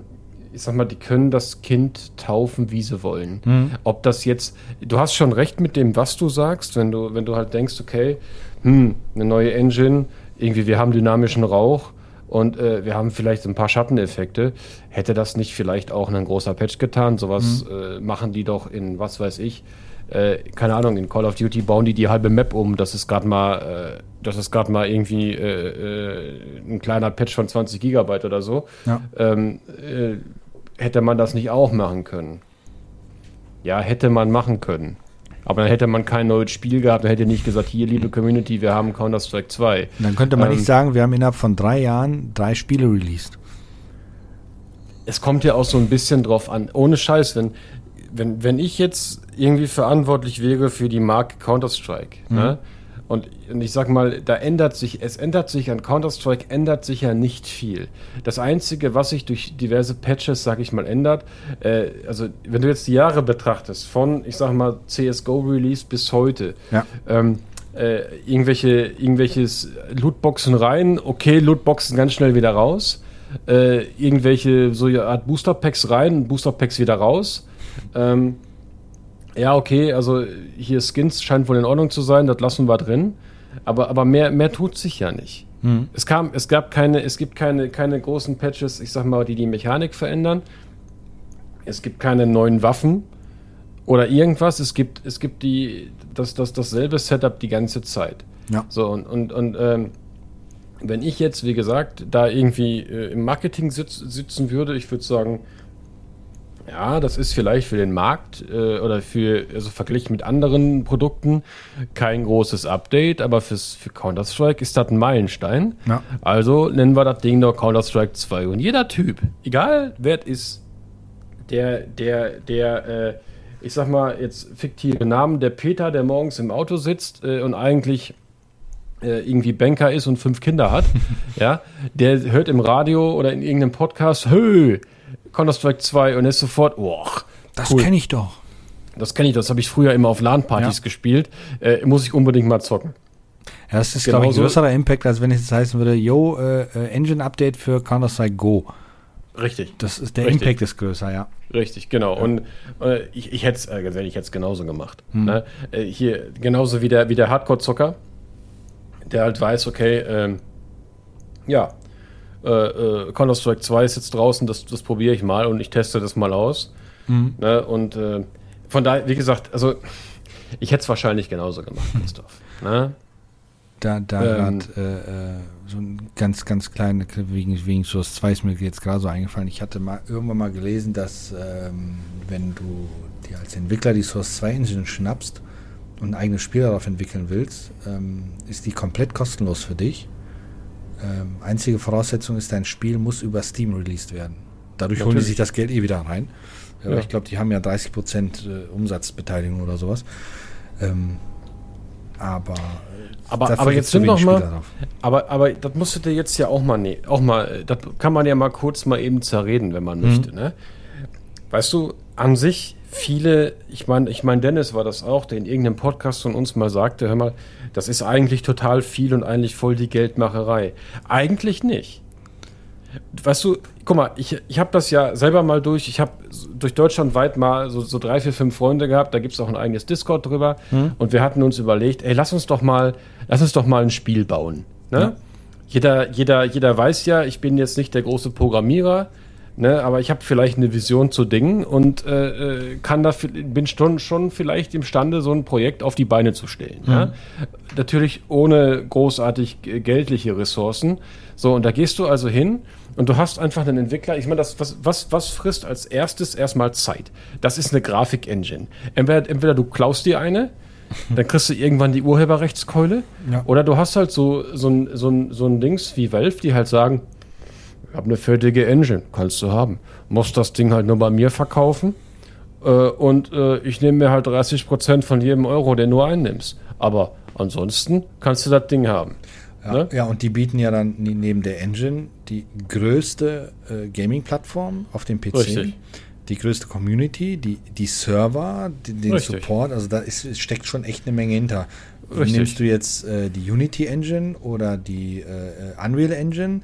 ich sag mal, die können das Kind taufen, wie sie wollen. Mhm. Ob das jetzt, du hast schon recht mit dem, was du sagst, wenn du, wenn du halt denkst, okay, hm, eine neue Engine, irgendwie, wir haben dynamischen Rauch und äh, wir haben vielleicht ein paar Schatteneffekte. Hätte das nicht vielleicht auch ein großer Patch getan? Sowas mhm. äh, machen die doch in, was weiß ich, äh, keine Ahnung, in Call of Duty bauen die die halbe Map um, dass es gerade mal, äh, dass es gerade mal irgendwie äh, äh, ein kleiner Patch von 20 Gigabyte oder so. Ja. Ähm, äh, hätte man das nicht auch machen können? Ja, hätte man machen können. Aber dann hätte man kein neues Spiel gehabt, dann hätte nicht gesagt, hier, liebe Community, wir haben Counter-Strike 2. Dann könnte man ähm, nicht sagen, wir haben innerhalb von drei Jahren drei Spiele released. Es kommt ja auch so ein bisschen drauf an. Ohne Scheiß, wenn, wenn, wenn ich jetzt irgendwie verantwortlich wäre für die Marke Counter-Strike, mhm. ne? Und, und ich sag mal, da ändert sich, es ändert sich an Counter-Strike, ändert sich ja nicht viel. Das Einzige, was sich durch diverse Patches, sag ich mal, ändert, äh, also wenn du jetzt die Jahre betrachtest, von, ich sag mal, CSGO-Release bis heute, ja. ähm, äh, irgendwelche, irgendwelches Lootboxen rein, okay, Lootboxen ganz schnell wieder raus, äh, irgendwelche so eine Art Booster-Packs rein, Booster-Packs wieder raus, ähm, ja, okay, also hier Skins scheint wohl in Ordnung zu sein, das lassen wir drin. Aber, aber mehr, mehr tut sich ja nicht. Hm. Es, kam, es gab keine, es gibt keine, keine großen Patches, ich sag mal, die die Mechanik verändern. Es gibt keine neuen Waffen oder irgendwas. Es gibt, es gibt die, das, das, dasselbe Setup die ganze Zeit. Ja. So, und, und, und ähm, wenn ich jetzt, wie gesagt, da irgendwie äh, im Marketing sitz, sitzen würde, ich würde sagen, ja, das ist vielleicht für den Markt äh, oder für, also verglichen mit anderen Produkten, kein großes Update, aber fürs, für Counter-Strike ist das ein Meilenstein. Ja. Also nennen wir das Ding noch Counter-Strike 2. Und jeder Typ, egal wer es ist, der, der, der, äh, ich sag mal jetzt fiktive Namen, der Peter, der morgens im Auto sitzt äh, und eigentlich äh, irgendwie Banker ist und fünf Kinder hat, (laughs) ja, der hört im Radio oder in irgendeinem Podcast, hö, Counter-Strike 2 und ist sofort, boah, das cool. kenne ich doch. Das kenne ich, das habe ich früher immer auf LAN-Partys ja. gespielt. Äh, muss ich unbedingt mal zocken. Ja, das ist, glaube ich, ein größerer Impact, als wenn es jetzt heißen würde, yo, äh, äh, Engine-Update für Counter-Strike Go. Richtig. Das ist, der Richtig. Impact ist größer, ja. Richtig, genau. Ja. Und äh, ich, ich hätte es, äh, ganz ehrlich, ich hätte es genauso gemacht. Hm. Ne? Äh, hier, genauso wie der, wie der Hardcore-Zocker, der halt weiß, okay, ähm, ja, äh, äh, Counter-Strike 2 ist jetzt draußen, das, das probiere ich mal und ich teste das mal aus. Mhm. Ne? Und äh, von daher, wie gesagt, also ich hätte es wahrscheinlich genauso gemacht, Christoph. Ne? Da, da ähm, gerade äh, äh, so ein ganz, ganz kleiner, wegen, wegen Source 2 ist mir jetzt gerade so eingefallen. Ich hatte mal irgendwann mal gelesen, dass ähm, wenn du dir als Entwickler die Source 2 Engine schnappst und ein eigenes Spiel darauf entwickeln willst, ähm, ist die komplett kostenlos für dich. Ähm, einzige Voraussetzung ist, dein Spiel muss über Steam released werden. Dadurch Natürlich. holen die sich das Geld eh wieder rein. Ja. Ich glaube, die haben ja 30% äh, Umsatzbeteiligung oder sowas. Ähm, aber aber, aber jetzt sind doch mal, aber, aber das musst du dir jetzt ja auch mal, nee, auch mal, das kann man ja mal kurz mal eben zerreden, wenn man mhm. möchte, ne? Weißt du, an sich viele, ich meine, ich meine, Dennis war das auch, der in irgendeinem Podcast von uns mal sagte, hör mal, das ist eigentlich total viel und eigentlich voll die Geldmacherei. Eigentlich nicht. Weißt du, guck mal, ich, ich habe das ja selber mal durch, ich habe durch Deutschland weit mal so, so drei, vier, fünf Freunde gehabt, da gibt es auch ein eigenes Discord drüber hm. und wir hatten uns überlegt, ey, lass uns doch mal, lass uns doch mal ein Spiel bauen. Ne? Ja. Jeder, jeder, jeder weiß ja, ich bin jetzt nicht der große Programmierer, Ne, aber ich habe vielleicht eine Vision zu Dingen und äh, äh kann da, bin schon, schon vielleicht imstande, so ein Projekt auf die Beine zu stellen. Mhm. Ja? Natürlich ohne großartig geldliche Ressourcen. So, und da gehst du also hin und du hast einfach einen Entwickler. Ich meine, das, was, was, was frisst als erstes erstmal Zeit? Das ist eine Grafik-Engine. Entweder, entweder du klaust dir eine, (laughs) dann kriegst du irgendwann die Urheberrechtskeule. Ja. Oder du hast halt so, so, ein, so, ein, so ein Dings wie Valve, die halt sagen, habe eine fertige Engine, kannst du haben. Musst das Ding halt nur bei mir verkaufen äh, und äh, ich nehme mir halt 30% von jedem Euro, den du einnimmst. Aber ansonsten kannst du das Ding haben. Ja, ne? ja, und die bieten ja dann neben der Engine die größte äh, Gaming-Plattform auf dem PC. Richtig. Die größte Community, die, die Server, die, den Richtig. Support, also da ist, steckt schon echt eine Menge hinter. Richtig. Nimmst du jetzt äh, die Unity Engine oder die äh, Unreal Engine?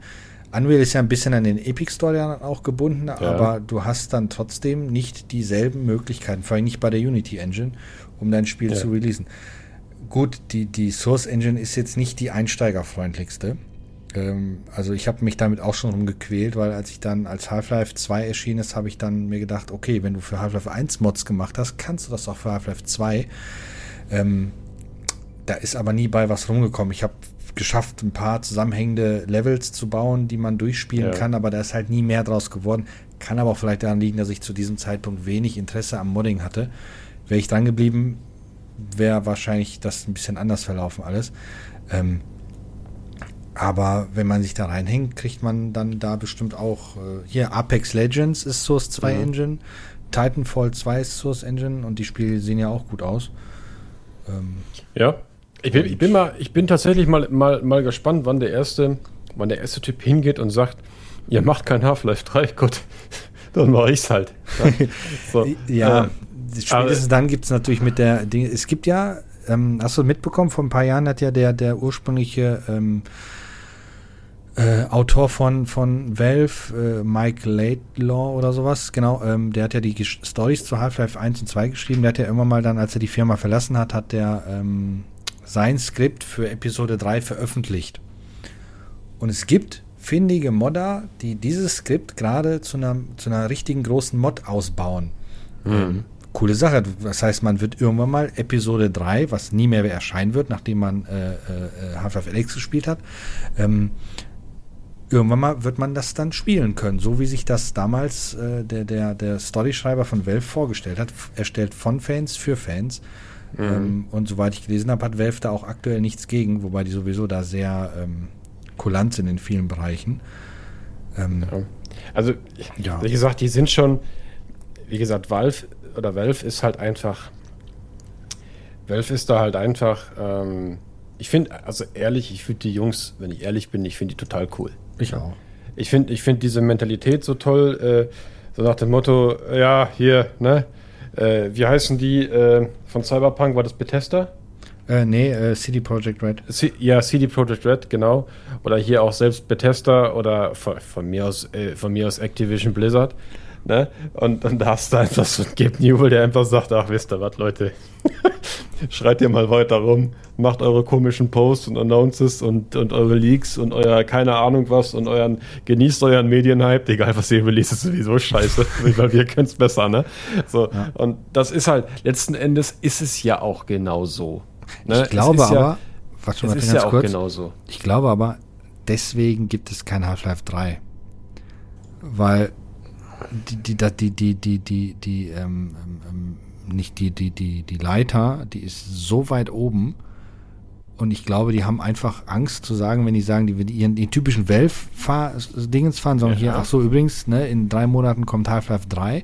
Unreal ist ja ein bisschen an den Epic Store ja auch gebunden, ja. aber du hast dann trotzdem nicht dieselben Möglichkeiten, vor allem nicht bei der Unity Engine, um dein Spiel ja. zu releasen. Gut, die, die Source Engine ist jetzt nicht die einsteigerfreundlichste. Ähm, also ich habe mich damit auch schon rumgequält, weil als ich dann als Half-Life 2 erschienen ist, habe ich dann mir gedacht, okay, wenn du für Half-Life 1 Mods gemacht hast, kannst du das auch für Half-Life 2. Ähm, da ist aber nie bei was rumgekommen. Ich habe geschafft, ein paar zusammenhängende Levels zu bauen, die man durchspielen ja. kann, aber da ist halt nie mehr draus geworden. Kann aber auch vielleicht daran liegen, dass ich zu diesem Zeitpunkt wenig Interesse am Modding hatte. Wäre ich dran geblieben, wäre wahrscheinlich das ein bisschen anders verlaufen alles. Ähm, aber wenn man sich da reinhängt, kriegt man dann da bestimmt auch. Äh, hier, Apex Legends ist Source 2 mhm. Engine, Titanfall 2 ist Source Engine und die Spiele sehen ja auch gut aus. Ähm, ja, ich bin, ich bin, mal, ich bin tatsächlich mal, mal, mal gespannt, wann der erste, wann der erste Typ hingeht und sagt, ihr macht kein Half-Life 3, (laughs) gut, dann mache ich's halt. so, (laughs) ja, äh, spätestens dann gibt es natürlich mit der Ding, es gibt ja, ähm, hast du mitbekommen, vor ein paar Jahren hat ja der, der ursprüngliche ähm, äh, Autor von, von Valve, äh, Mike Laidlaw oder sowas, genau, ähm, der hat ja die Stories zu Half-Life 1 und 2 geschrieben. Der hat ja immer mal dann, als er die Firma verlassen hat, hat der ähm, sein Skript für Episode 3 veröffentlicht. Und es gibt findige Modder, die dieses Skript gerade zu einer, zu einer richtigen großen Mod ausbauen. Mhm. Coole Sache. Das heißt, man wird irgendwann mal Episode 3, was nie mehr erscheinen wird, nachdem man äh, äh, Half-Life Alex gespielt hat, ähm, irgendwann mal wird man das dann spielen können, so wie sich das damals äh, der, der, der Storyschreiber von Valve vorgestellt hat, erstellt von Fans für Fans. Mhm. Ähm, und soweit ich gelesen habe, hat Valve da auch aktuell nichts gegen, wobei die sowieso da sehr ähm, kulant sind in vielen Bereichen. Ähm, ja. Also, ja. wie gesagt, die sind schon, wie gesagt, Valve oder Valve ist halt einfach, Valve ist da halt einfach, ähm, ich finde, also ehrlich, ich finde die Jungs, wenn ich ehrlich bin, ich finde die total cool. Ich auch. Ich finde ich find diese Mentalität so toll, äh, so nach dem Motto, ja, hier, ne, äh, wie heißen die äh, von Cyberpunk? War das Bethesda? Äh, nee, äh, CD Projekt Red. C ja, CD Projekt Red, genau. Oder hier auch selbst Bethesda oder von, von mir aus äh, von mir aus Activision Blizzard. Ne? Und, und da hast du einfach so einen Gabe Newell, der einfach sagt, ach, wisst ihr was, Leute, (laughs) schreit ihr mal weiter rum, macht eure komischen Posts und Announces und, und eure Leaks und euer keine Ahnung was und euren, genießt euren Medienhype, egal was ihr release, ist sowieso scheiße, (laughs) weil wir können es besser, ne? So, ja. und das ist halt, letzten Endes ist es ja auch genau so. Ne? Ich glaube aber, ja, warte mal, ist ja auch genau so. Ich glaube aber, deswegen gibt es kein Half-Life 3. Weil die, die, die, die, die, die, die, ähm, ähm, nicht die, die, die, die Leiter, die ist so weit oben. Und ich glaube, die haben einfach Angst zu sagen, wenn die sagen, die, die ihren die typischen Valve-Dingens fahren, sondern ja. hier, ach so, übrigens, ne, in drei Monaten kommt Half-Life 3.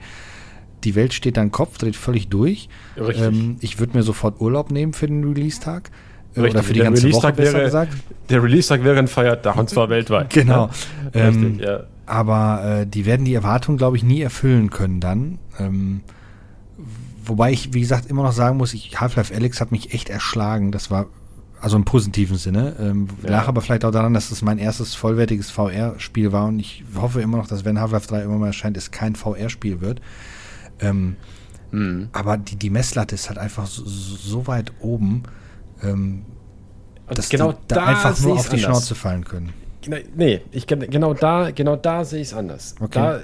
Die Welt steht dann Kopf, dreht völlig durch. Ähm, ich würde mir sofort Urlaub nehmen für den Release-Tag. Äh, Richtig, oder für die ganze Woche, besser wäre, gesagt. Der Release-Tag wäre ein Feiertag, und zwar (laughs) weltweit. Genau. Ähm, Richtig, ja. Aber äh, die werden die Erwartungen, glaube ich, nie erfüllen können dann. Ähm, wobei ich, wie gesagt, immer noch sagen muss, Half-Life Alex hat mich echt erschlagen. Das war also im positiven Sinne. Ähm, ja. Lag aber vielleicht auch daran, dass es mein erstes vollwertiges VR-Spiel war und ich hoffe immer noch, dass wenn Half-Life 3 immer mal erscheint, es kein VR-Spiel wird. Ähm, mhm. Aber die, die Messlatte ist halt einfach so, so weit oben, ähm, dass genau da, da einfach nur auf die anders. Schnauze fallen können. Nee, ich, genau da, genau da sehe ich es anders. Okay. Da,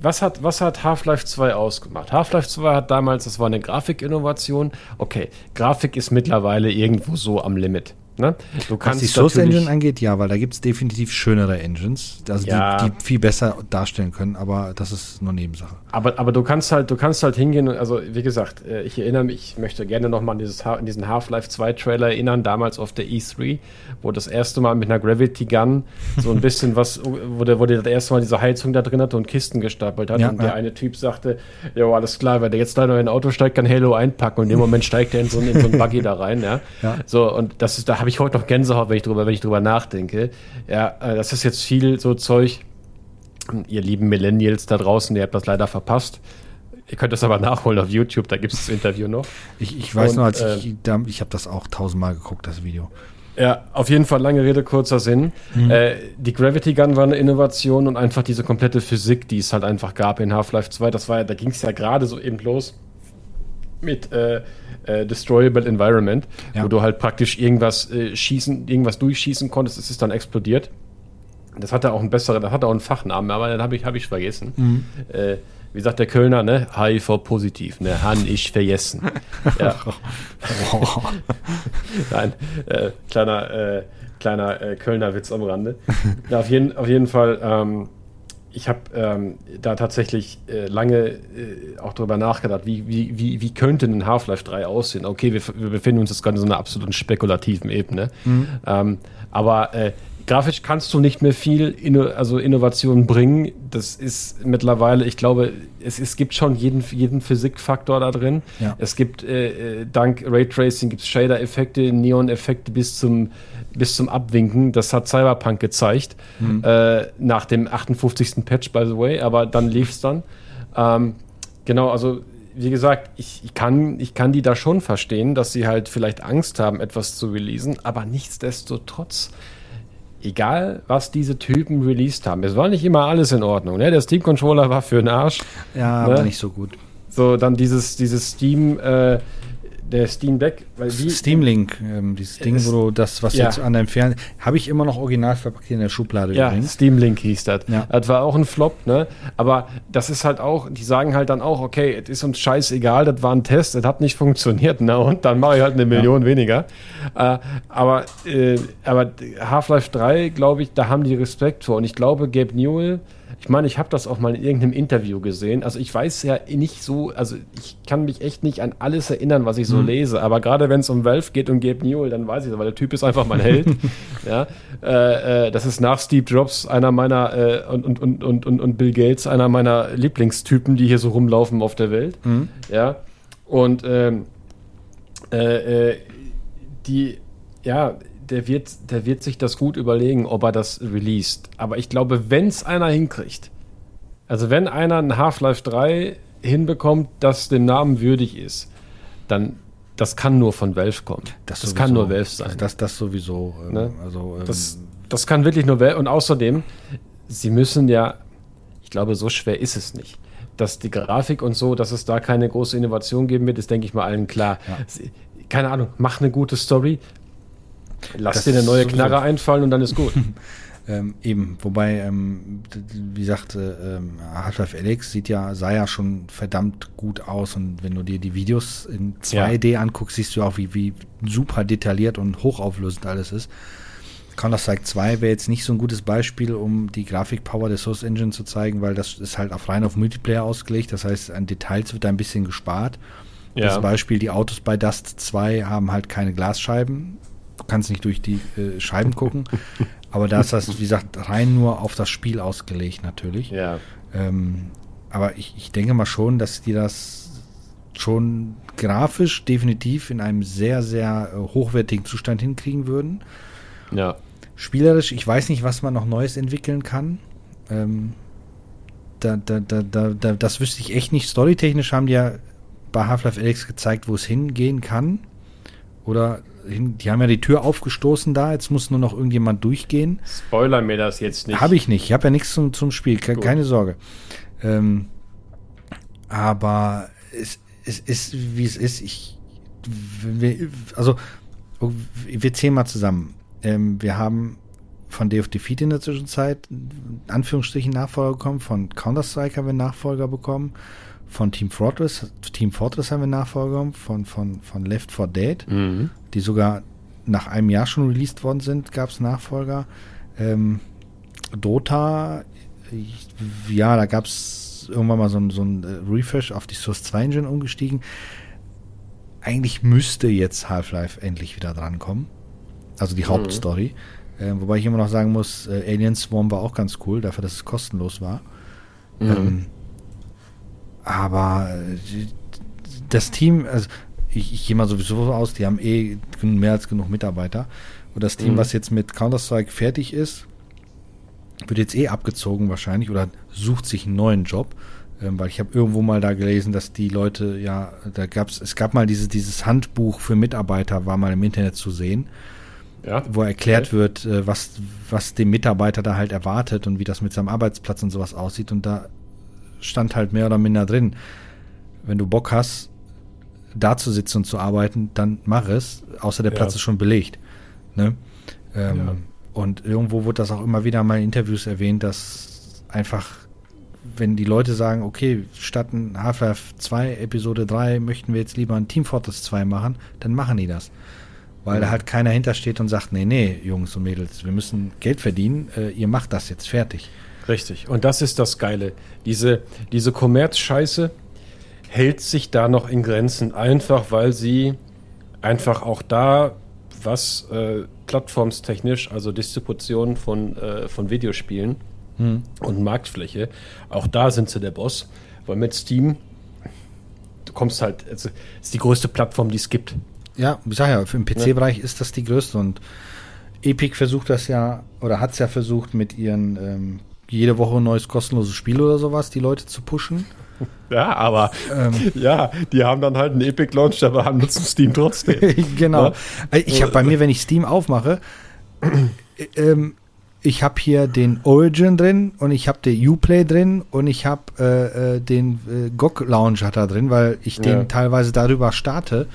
was hat, was hat Half-Life 2 ausgemacht? Half-Life 2 hat damals, das war eine Grafikinnovation. Okay, Grafik ist mittlerweile irgendwo so am Limit. Ne? Was die Source Engine angeht, ja, weil da gibt es definitiv schönere Engines, also ja. die, die, viel besser darstellen können, aber das ist nur Nebensache. Aber, aber du kannst halt, du kannst halt hingehen, also wie gesagt, äh, ich erinnere mich, ich möchte gerne nochmal an, an diesen Half-Life 2 Trailer erinnern, damals auf der E3, wo das erste Mal mit einer Gravity Gun so ein bisschen was, (laughs) wo der, wo der das erste Mal diese Heizung da drin hatte und Kisten gestapelt hat ja, und der eine Typ sagte, ja, alles klar, wenn der jetzt leider in ein Auto steigt, kann Halo einpacken und in dem Moment steigt er in so, in so ein Buggy da rein, ja. ja. So, und das ist, da habe ich heute noch Gänsehaut, wenn ich drüber, wenn ich drüber nachdenke. Ja, äh, das ist jetzt viel so Zeug. Ihr lieben Millennials da draußen, ihr habt das leider verpasst. Ihr könnt das aber nachholen auf YouTube, da gibt es das Interview noch. Ich, ich weiß Und, nur, als äh, ich, ich habe das auch tausendmal geguckt, das Video. Ja, auf jeden Fall lange Rede, kurzer Sinn. Mhm. Äh, die Gravity Gun war eine Innovation und einfach diese komplette Physik, die es halt einfach gab in Half-Life 2, das war ja, da ging es ja gerade so eben los mit äh, äh, Destroyable Environment, ja. wo du halt praktisch irgendwas äh, schießen, irgendwas durchschießen konntest, es ist dann explodiert. Das hatte auch einen besseren, das hatte auch einen Fachnamen, aber den habe ich, hab ich vergessen. Mhm. Äh, wie sagt der Kölner, ne? HIV positiv, ne? Han ich vergessen. (laughs) ja. (laughs) Nein, äh, kleiner, äh, kleiner äh, Kölner Witz am Rande. (laughs) ja, auf, jeden, auf jeden Fall ähm, ich habe ähm, da tatsächlich äh, lange äh, auch darüber nachgedacht, wie, wie, wie, wie könnte ein Half-Life 3 aussehen? Okay, wir, wir befinden uns jetzt gerade in so einer absoluten spekulativen Ebene. Mhm. Ähm, aber äh, grafisch kannst du nicht mehr viel Inno also Innovation bringen. Das ist mittlerweile, ich glaube, es, es gibt schon jeden, jeden Physikfaktor da drin. Ja. Es gibt äh, äh dank Raytracing gibt es Shader-Effekte, Neon-Effekte bis zum, bis zum Abwinken. Das hat Cyberpunk gezeigt. Mhm. Äh, nach dem 58. Patch, by the way, aber dann lief es dann. Ähm, genau, also wie gesagt, ich, ich, kann, ich kann die da schon verstehen, dass sie halt vielleicht Angst haben, etwas zu releasen, aber nichtsdestotrotz egal was diese Typen released haben, es war nicht immer alles in Ordnung. Ne? Der Steam Controller war für den Arsch. Ja, ne? aber nicht so gut. So, dann dieses, dieses Steam, äh, der Steam Deck. Weil die, Steam Link, ähm, dieses Ding, wo du das, was ja. jetzt an deinem Fernseher, habe ich immer noch original verpackt in der Schublade ja, übrigens. Steam Link hieß das. Ja. Das war auch ein Flop, ne? Aber das ist halt auch, die sagen halt dann auch, okay, es ist uns scheißegal, das war ein Test, das hat nicht funktioniert, ne? Und dann mache ich halt eine Million ja. weniger. Äh, aber äh, aber Half-Life 3, glaube ich, da haben die Respekt vor. Und ich glaube, Gabe Newell ich meine, ich habe das auch mal in irgendeinem Interview gesehen. Also ich weiß ja nicht so, also ich kann mich echt nicht an alles erinnern, was ich so mhm. lese. Aber gerade wenn es um Valve geht und Gabe Newell, dann weiß ich das, weil der Typ ist einfach mein Held. (laughs) ja, äh, äh, das ist nach Steve Jobs einer meiner äh, und, und, und, und, und, und Bill Gates einer meiner Lieblingstypen, die hier so rumlaufen auf der Welt. Mhm. Ja, und ähm, äh, äh, die, ja, der wird, der wird sich das gut überlegen, ob er das released. Aber ich glaube, wenn es einer hinkriegt, also wenn einer ein Half-Life 3 hinbekommt, das dem Namen würdig ist, dann das kann nur von Valve kommen. Das, das kann nur Valve sein. Das, das sowieso. Ähm, ne? also, ähm, das, das kann wirklich nur Valve. Und außerdem, sie müssen ja, ich glaube, so schwer ist es nicht. Dass die Grafik und so, dass es da keine große Innovation geben wird, ist, denke ich mal, allen klar. Ja. Keine Ahnung, mach eine gute Story, Lass das dir eine neue sowieso. Knarre einfallen und dann ist gut. (laughs) ähm, eben, wobei, ähm, wie sagte ähm, Half-Life Alex sieht ja, sah ja schon verdammt gut aus und wenn du dir die Videos in 2D ja. anguckst, siehst du auch, wie, wie super detailliert und hochauflösend alles ist. Counter-Strike 2 wäre jetzt nicht so ein gutes Beispiel, um die Grafikpower der Source Engine zu zeigen, weil das ist halt auf rein auf Multiplayer ausgelegt. Das heißt, an Details wird da ein bisschen gespart. Ja. Das Beispiel, die Autos bei Dust 2 haben halt keine Glasscheiben kannst nicht durch die äh, Scheiben gucken. (laughs) aber da ist das, wie gesagt, rein nur auf das Spiel ausgelegt natürlich. Ja. Ähm, aber ich, ich denke mal schon, dass die das schon grafisch definitiv in einem sehr, sehr äh, hochwertigen Zustand hinkriegen würden. Ja. Spielerisch, ich weiß nicht, was man noch Neues entwickeln kann. Ähm, da, da, da, da, da, das wüsste ich echt nicht. Storytechnisch haben die ja bei Half-Life Alex gezeigt, wo es hingehen kann. Oder die haben ja die Tür aufgestoßen da, jetzt muss nur noch irgendjemand durchgehen. Spoiler mir das jetzt nicht. Habe ich nicht, ich habe ja nichts zum, zum Spiel, ke Gut. keine Sorge. Ähm, aber es, es ist, wie es ist. Ich, wir, also, wir zählen mal zusammen. Ähm, wir haben von Day of Defeat in der Zwischenzeit Anführungsstrichen Nachfolger bekommen, von Counter-Strike haben wir Nachfolger bekommen, von Team Fortress, Team Fortress haben wir Nachfolger von, von, von Left 4 Dead, mhm. die sogar nach einem Jahr schon released worden sind, gab es Nachfolger. Ähm, Dota, ja, da gab es irgendwann mal so ein, so ein äh, Refresh auf die Source 2 Engine umgestiegen. Eigentlich müsste jetzt Half-Life endlich wieder drankommen. Also die mhm. Hauptstory. Äh, wobei ich immer noch sagen muss, äh, Alien Swarm war auch ganz cool, dafür, dass es kostenlos war. Mhm. Ähm, aber äh, das Team, also ich, ich gehe mal sowieso aus, die haben eh mehr als genug Mitarbeiter. Und das Team, mhm. was jetzt mit Counter-Strike fertig ist, wird jetzt eh abgezogen wahrscheinlich oder sucht sich einen neuen Job. Ähm, weil ich habe irgendwo mal da gelesen, dass die Leute, ja, da gab's, es gab mal diese, dieses Handbuch für Mitarbeiter, war mal im Internet zu sehen, ja. wo erklärt okay. wird, äh, was, was dem Mitarbeiter da halt erwartet und wie das mit seinem Arbeitsplatz und sowas aussieht. Und da stand halt mehr oder minder drin, wenn du Bock hast, da zu sitzen und zu arbeiten, dann mach es, außer der Platz ja. ist schon belegt. Ne? Ähm, ja. Und irgendwo wurde das auch immer wieder mal in Interviews erwähnt, dass einfach, wenn die Leute sagen, okay, statt ein Half-Life 2 Episode 3 möchten wir jetzt lieber ein Team Fortress 2 machen, dann machen die das. Weil da halt keiner hintersteht und sagt, nee, nee, Jungs und Mädels, wir müssen Geld verdienen, äh, ihr macht das jetzt fertig. Richtig. Und das ist das Geile. Diese, diese Kommerz-Scheiße, hält sich da noch in Grenzen, einfach weil sie einfach auch da, was äh, plattformstechnisch, also Distribution von, äh, von Videospielen hm. und Marktfläche, auch da sind sie der Boss, weil mit Steam, du kommst halt, also, ist die größte Plattform, die es gibt. Ja, ich sag ja, im PC-Bereich ja. ist das die größte und Epic versucht das ja, oder hat es ja versucht, mit ihren ähm, jede Woche ein neues kostenloses Spiel oder sowas, die Leute zu pushen. Ja, aber ähm, (laughs) ja, die haben dann halt einen Epic Launch, aber haben nutzen Steam trotzdem. (laughs) genau. Ja? Äh, ich habe bei mir, wenn ich Steam aufmache, äh, ähm, ich habe hier den Origin drin und ich habe den Uplay drin und ich habe äh, äh, den äh, GOG Launcher da drin, weil ich den ja. teilweise darüber starte,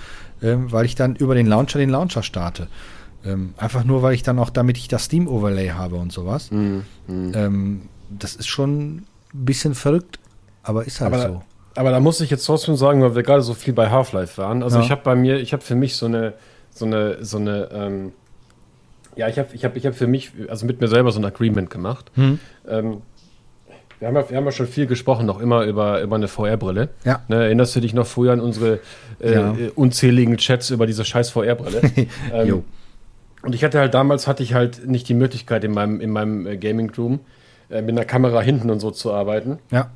ähm, weil ich dann über den Launcher den Launcher starte. Ähm, einfach nur, weil ich dann auch, damit ich das Steam Overlay habe und sowas. Mhm. Mhm. Ähm, das ist schon ein bisschen verrückt, aber ist halt aber, so. Aber da muss ich jetzt trotzdem sagen, weil wir gerade so viel bei Half-Life waren. Also ja. ich habe bei mir, ich habe für mich so eine, so eine, so eine, ähm, ja, ich habe, ich habe, ich habe für mich, also mit mir selber so ein Agreement gemacht. Hm. Ähm, wir haben, ja, wir haben ja schon viel gesprochen, noch immer über, über eine VR-Brille. Ja. Ne, erinnerst du dich noch früher an unsere äh, ja. unzähligen Chats über diese scheiß VR-Brille? (laughs) ähm, und ich hatte halt damals hatte ich halt nicht die Möglichkeit in meinem, in meinem äh, Gaming Room äh, mit einer Kamera hinten und so zu arbeiten. Ja.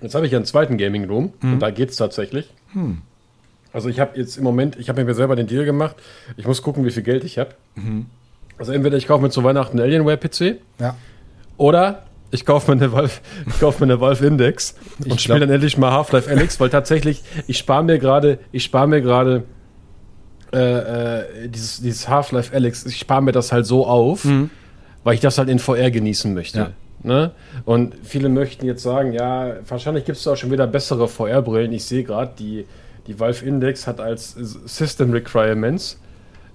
Jetzt habe ich einen zweiten Gaming Room mhm. und da geht es tatsächlich. Hm. Also ich habe jetzt im Moment, ich habe mir selber den Deal gemacht. Ich muss gucken, wie viel Geld ich habe. Mhm. Also entweder ich kaufe mir zu Weihnachten einen Alienware-PC ja. oder ich kaufe mir eine Valve, ich kaufe mir eine Valve Index und spiele dann endlich mal Half-Life Alex, weil tatsächlich, ich spare mir gerade, ich spare mir gerade äh, äh, dieses, dieses Half-Life Alex, ich spare mir das halt so auf, mhm. weil ich das halt in VR genießen möchte. Ja. Ne? Und viele möchten jetzt sagen, ja, wahrscheinlich gibt es auch schon wieder bessere VR-Brillen. Ich sehe gerade, die, die Valve Index hat als System Requirements,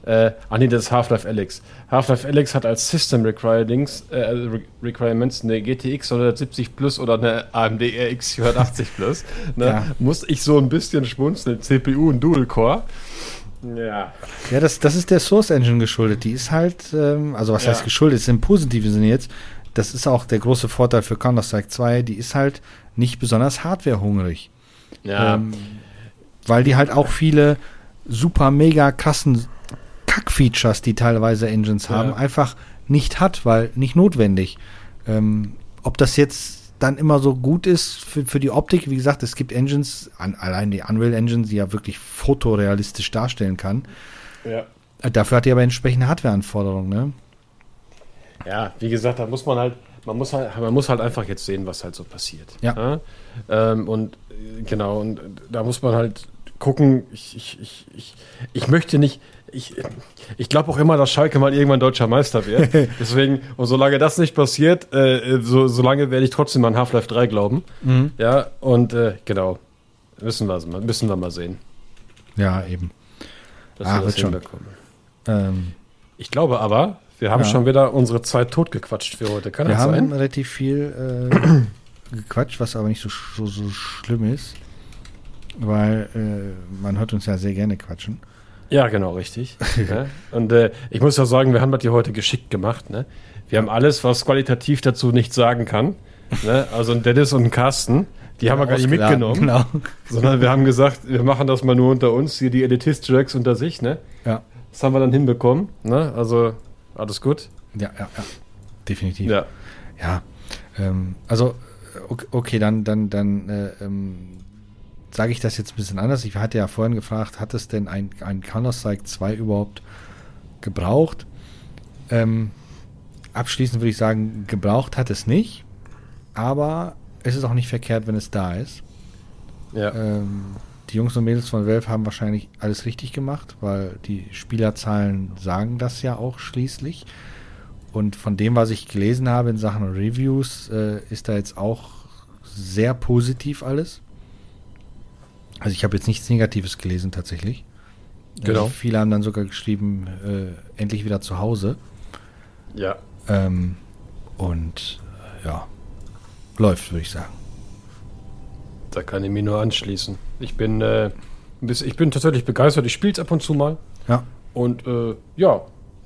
äh, ah nee, das ist Half-Life Alex. Half-Life Alex hat als System Requirements, äh, Requirements eine GTX 170 Plus oder eine AMD RX 480 Plus. Ne? Ja. Muss ich so ein bisschen schmunzeln. CPU und Dual-Core. Ja. Ja, das, das ist der Source Engine geschuldet. Die ist halt, ähm, also was ja. heißt geschuldet, ist im positiven Sinne jetzt, das ist auch der große Vorteil für Counter-Strike 2, die ist halt nicht besonders hardwarehungrig. Ja. Ähm, weil die halt auch viele super mega krassen Kack-Features, die teilweise Engines haben, ja. einfach nicht hat, weil nicht notwendig. Ähm, ob das jetzt dann immer so gut ist für, für die Optik, wie gesagt, es gibt Engines, an, allein die Unreal Engine, die ja wirklich fotorealistisch darstellen kann. Ja. Dafür hat die aber entsprechende Hardwareanforderungen, ne? Ja, wie gesagt, da muss man halt, man muss halt, man muss halt einfach jetzt sehen, was halt so passiert. Ja. ja? Ähm, und äh, genau, und da muss man halt gucken, ich, ich, ich, ich, ich möchte nicht, ich, ich glaube auch immer, dass Schalke mal irgendwann deutscher Meister wird. (laughs) Deswegen, und solange das nicht passiert, äh, so, solange werde ich trotzdem an Half-Life 3 glauben. Mhm. Ja, und äh, genau, müssen wir, müssen wir mal sehen. Ja, eben. Dass ah, wir das hinbekommen. Ähm, ich glaube aber, wir haben ja. schon wieder unsere Zeit totgequatscht für heute. Kann wir das sein? Wir haben relativ viel äh, (clears throat) gequatscht, was aber nicht so, so, so schlimm ist, weil äh, man hört uns ja sehr gerne quatschen. Ja, genau, richtig. (laughs) ne? Und äh, ich muss ja sagen, wir haben das hier heute geschickt gemacht. Ne? Wir haben alles, was qualitativ dazu nicht sagen kann. Ne? Also ein Dennis und ein Carsten, die haben wir gar nicht mitgenommen. Genau. Sondern wir haben gesagt, wir machen das mal nur unter uns, hier die Elitist-Tracks unter sich. Ne? Ja. Das haben wir dann hinbekommen. Ne? Also alles gut. Ja, ja, ja. Definitiv. Ja. Ja. Ähm, also, okay, dann, dann, dann äh, ähm, sage ich das jetzt ein bisschen anders. Ich hatte ja vorhin gefragt, hat es denn ein, ein Counter-Strike 2 überhaupt gebraucht? Ähm, abschließend würde ich sagen, gebraucht hat es nicht, aber es ist auch nicht verkehrt, wenn es da ist. Ja. Ähm, die Jungs und Mädels von Valve haben wahrscheinlich alles richtig gemacht, weil die Spielerzahlen sagen das ja auch schließlich. Und von dem, was ich gelesen habe in Sachen Reviews, äh, ist da jetzt auch sehr positiv alles. Also ich habe jetzt nichts Negatives gelesen tatsächlich. Genau. Äh, viele haben dann sogar geschrieben, äh, endlich wieder zu Hause. Ja. Ähm, und ja, läuft, würde ich sagen. Da kann ich mich nur anschließen. Ich bin, äh, ich bin tatsächlich begeistert. Ich spiele es ab und zu mal. Ja. Und äh, ja,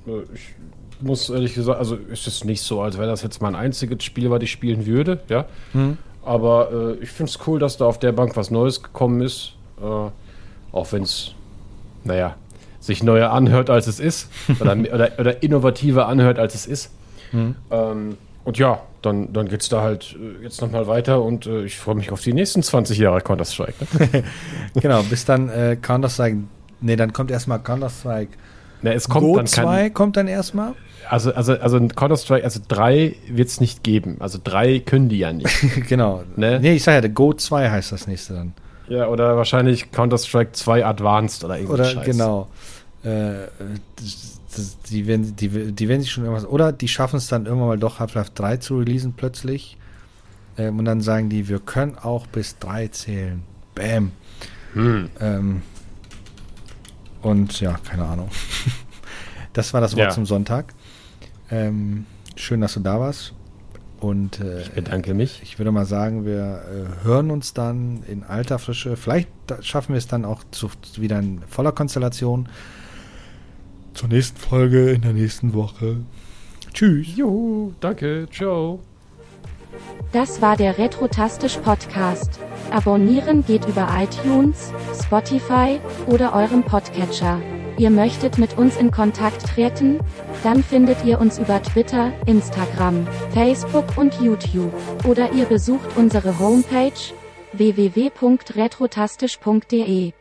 äh, ich muss ehrlich gesagt, also ist es nicht so, als wäre das jetzt mein einziges Spiel, was ich spielen würde, ja. Mhm. Aber äh, ich finde es cool, dass da auf der Bank was Neues gekommen ist. Äh, auch wenn es, naja, sich neuer anhört, als es ist. (laughs) Oder, oder, oder innovativer anhört, als es ist. Mhm. Ähm, und ja, dann, dann geht es da halt äh, jetzt nochmal weiter und äh, ich freue mich auf die nächsten 20 Jahre Counter-Strike. Ne? (laughs) genau, bis dann äh, Counter-Strike. Ne, dann kommt erstmal Counter-Strike. Ne, es kommt Go dann 2 kommt dann erstmal. Also, also, also Counter-Strike, also 3 wird es nicht geben. Also 3 können die ja nicht. (laughs) genau. Ne? Nee, ich sage ja, der Go 2 heißt das nächste dann. Ja, oder wahrscheinlich Counter-Strike 2 Advanced oder irgendwas. Oder Scheiß. genau. Äh, die, werden, die, die werden sich schon irgendwas. Oder die schaffen es dann irgendwann mal doch Half-Life 3 zu releasen plötzlich. Ähm, und dann sagen die, wir können auch bis 3 zählen. Bam. Hm. Ähm, und ja, keine Ahnung. (laughs) das war das Wort ja. zum Sonntag. Ähm, schön, dass du da warst. Und äh, ich bedanke mich. Ich würde mal sagen, wir äh, hören uns dann in alter Frische. Vielleicht schaffen wir es dann auch zu, wieder in voller Konstellation zur nächsten Folge in der nächsten Woche. Tschüss. Juhu, danke. Ciao. Das war der Retrotastisch Podcast. Abonnieren geht über iTunes, Spotify oder eurem Podcatcher. Ihr möchtet mit uns in Kontakt treten? Dann findet ihr uns über Twitter, Instagram, Facebook und YouTube. Oder ihr besucht unsere Homepage www.retrotastisch.de.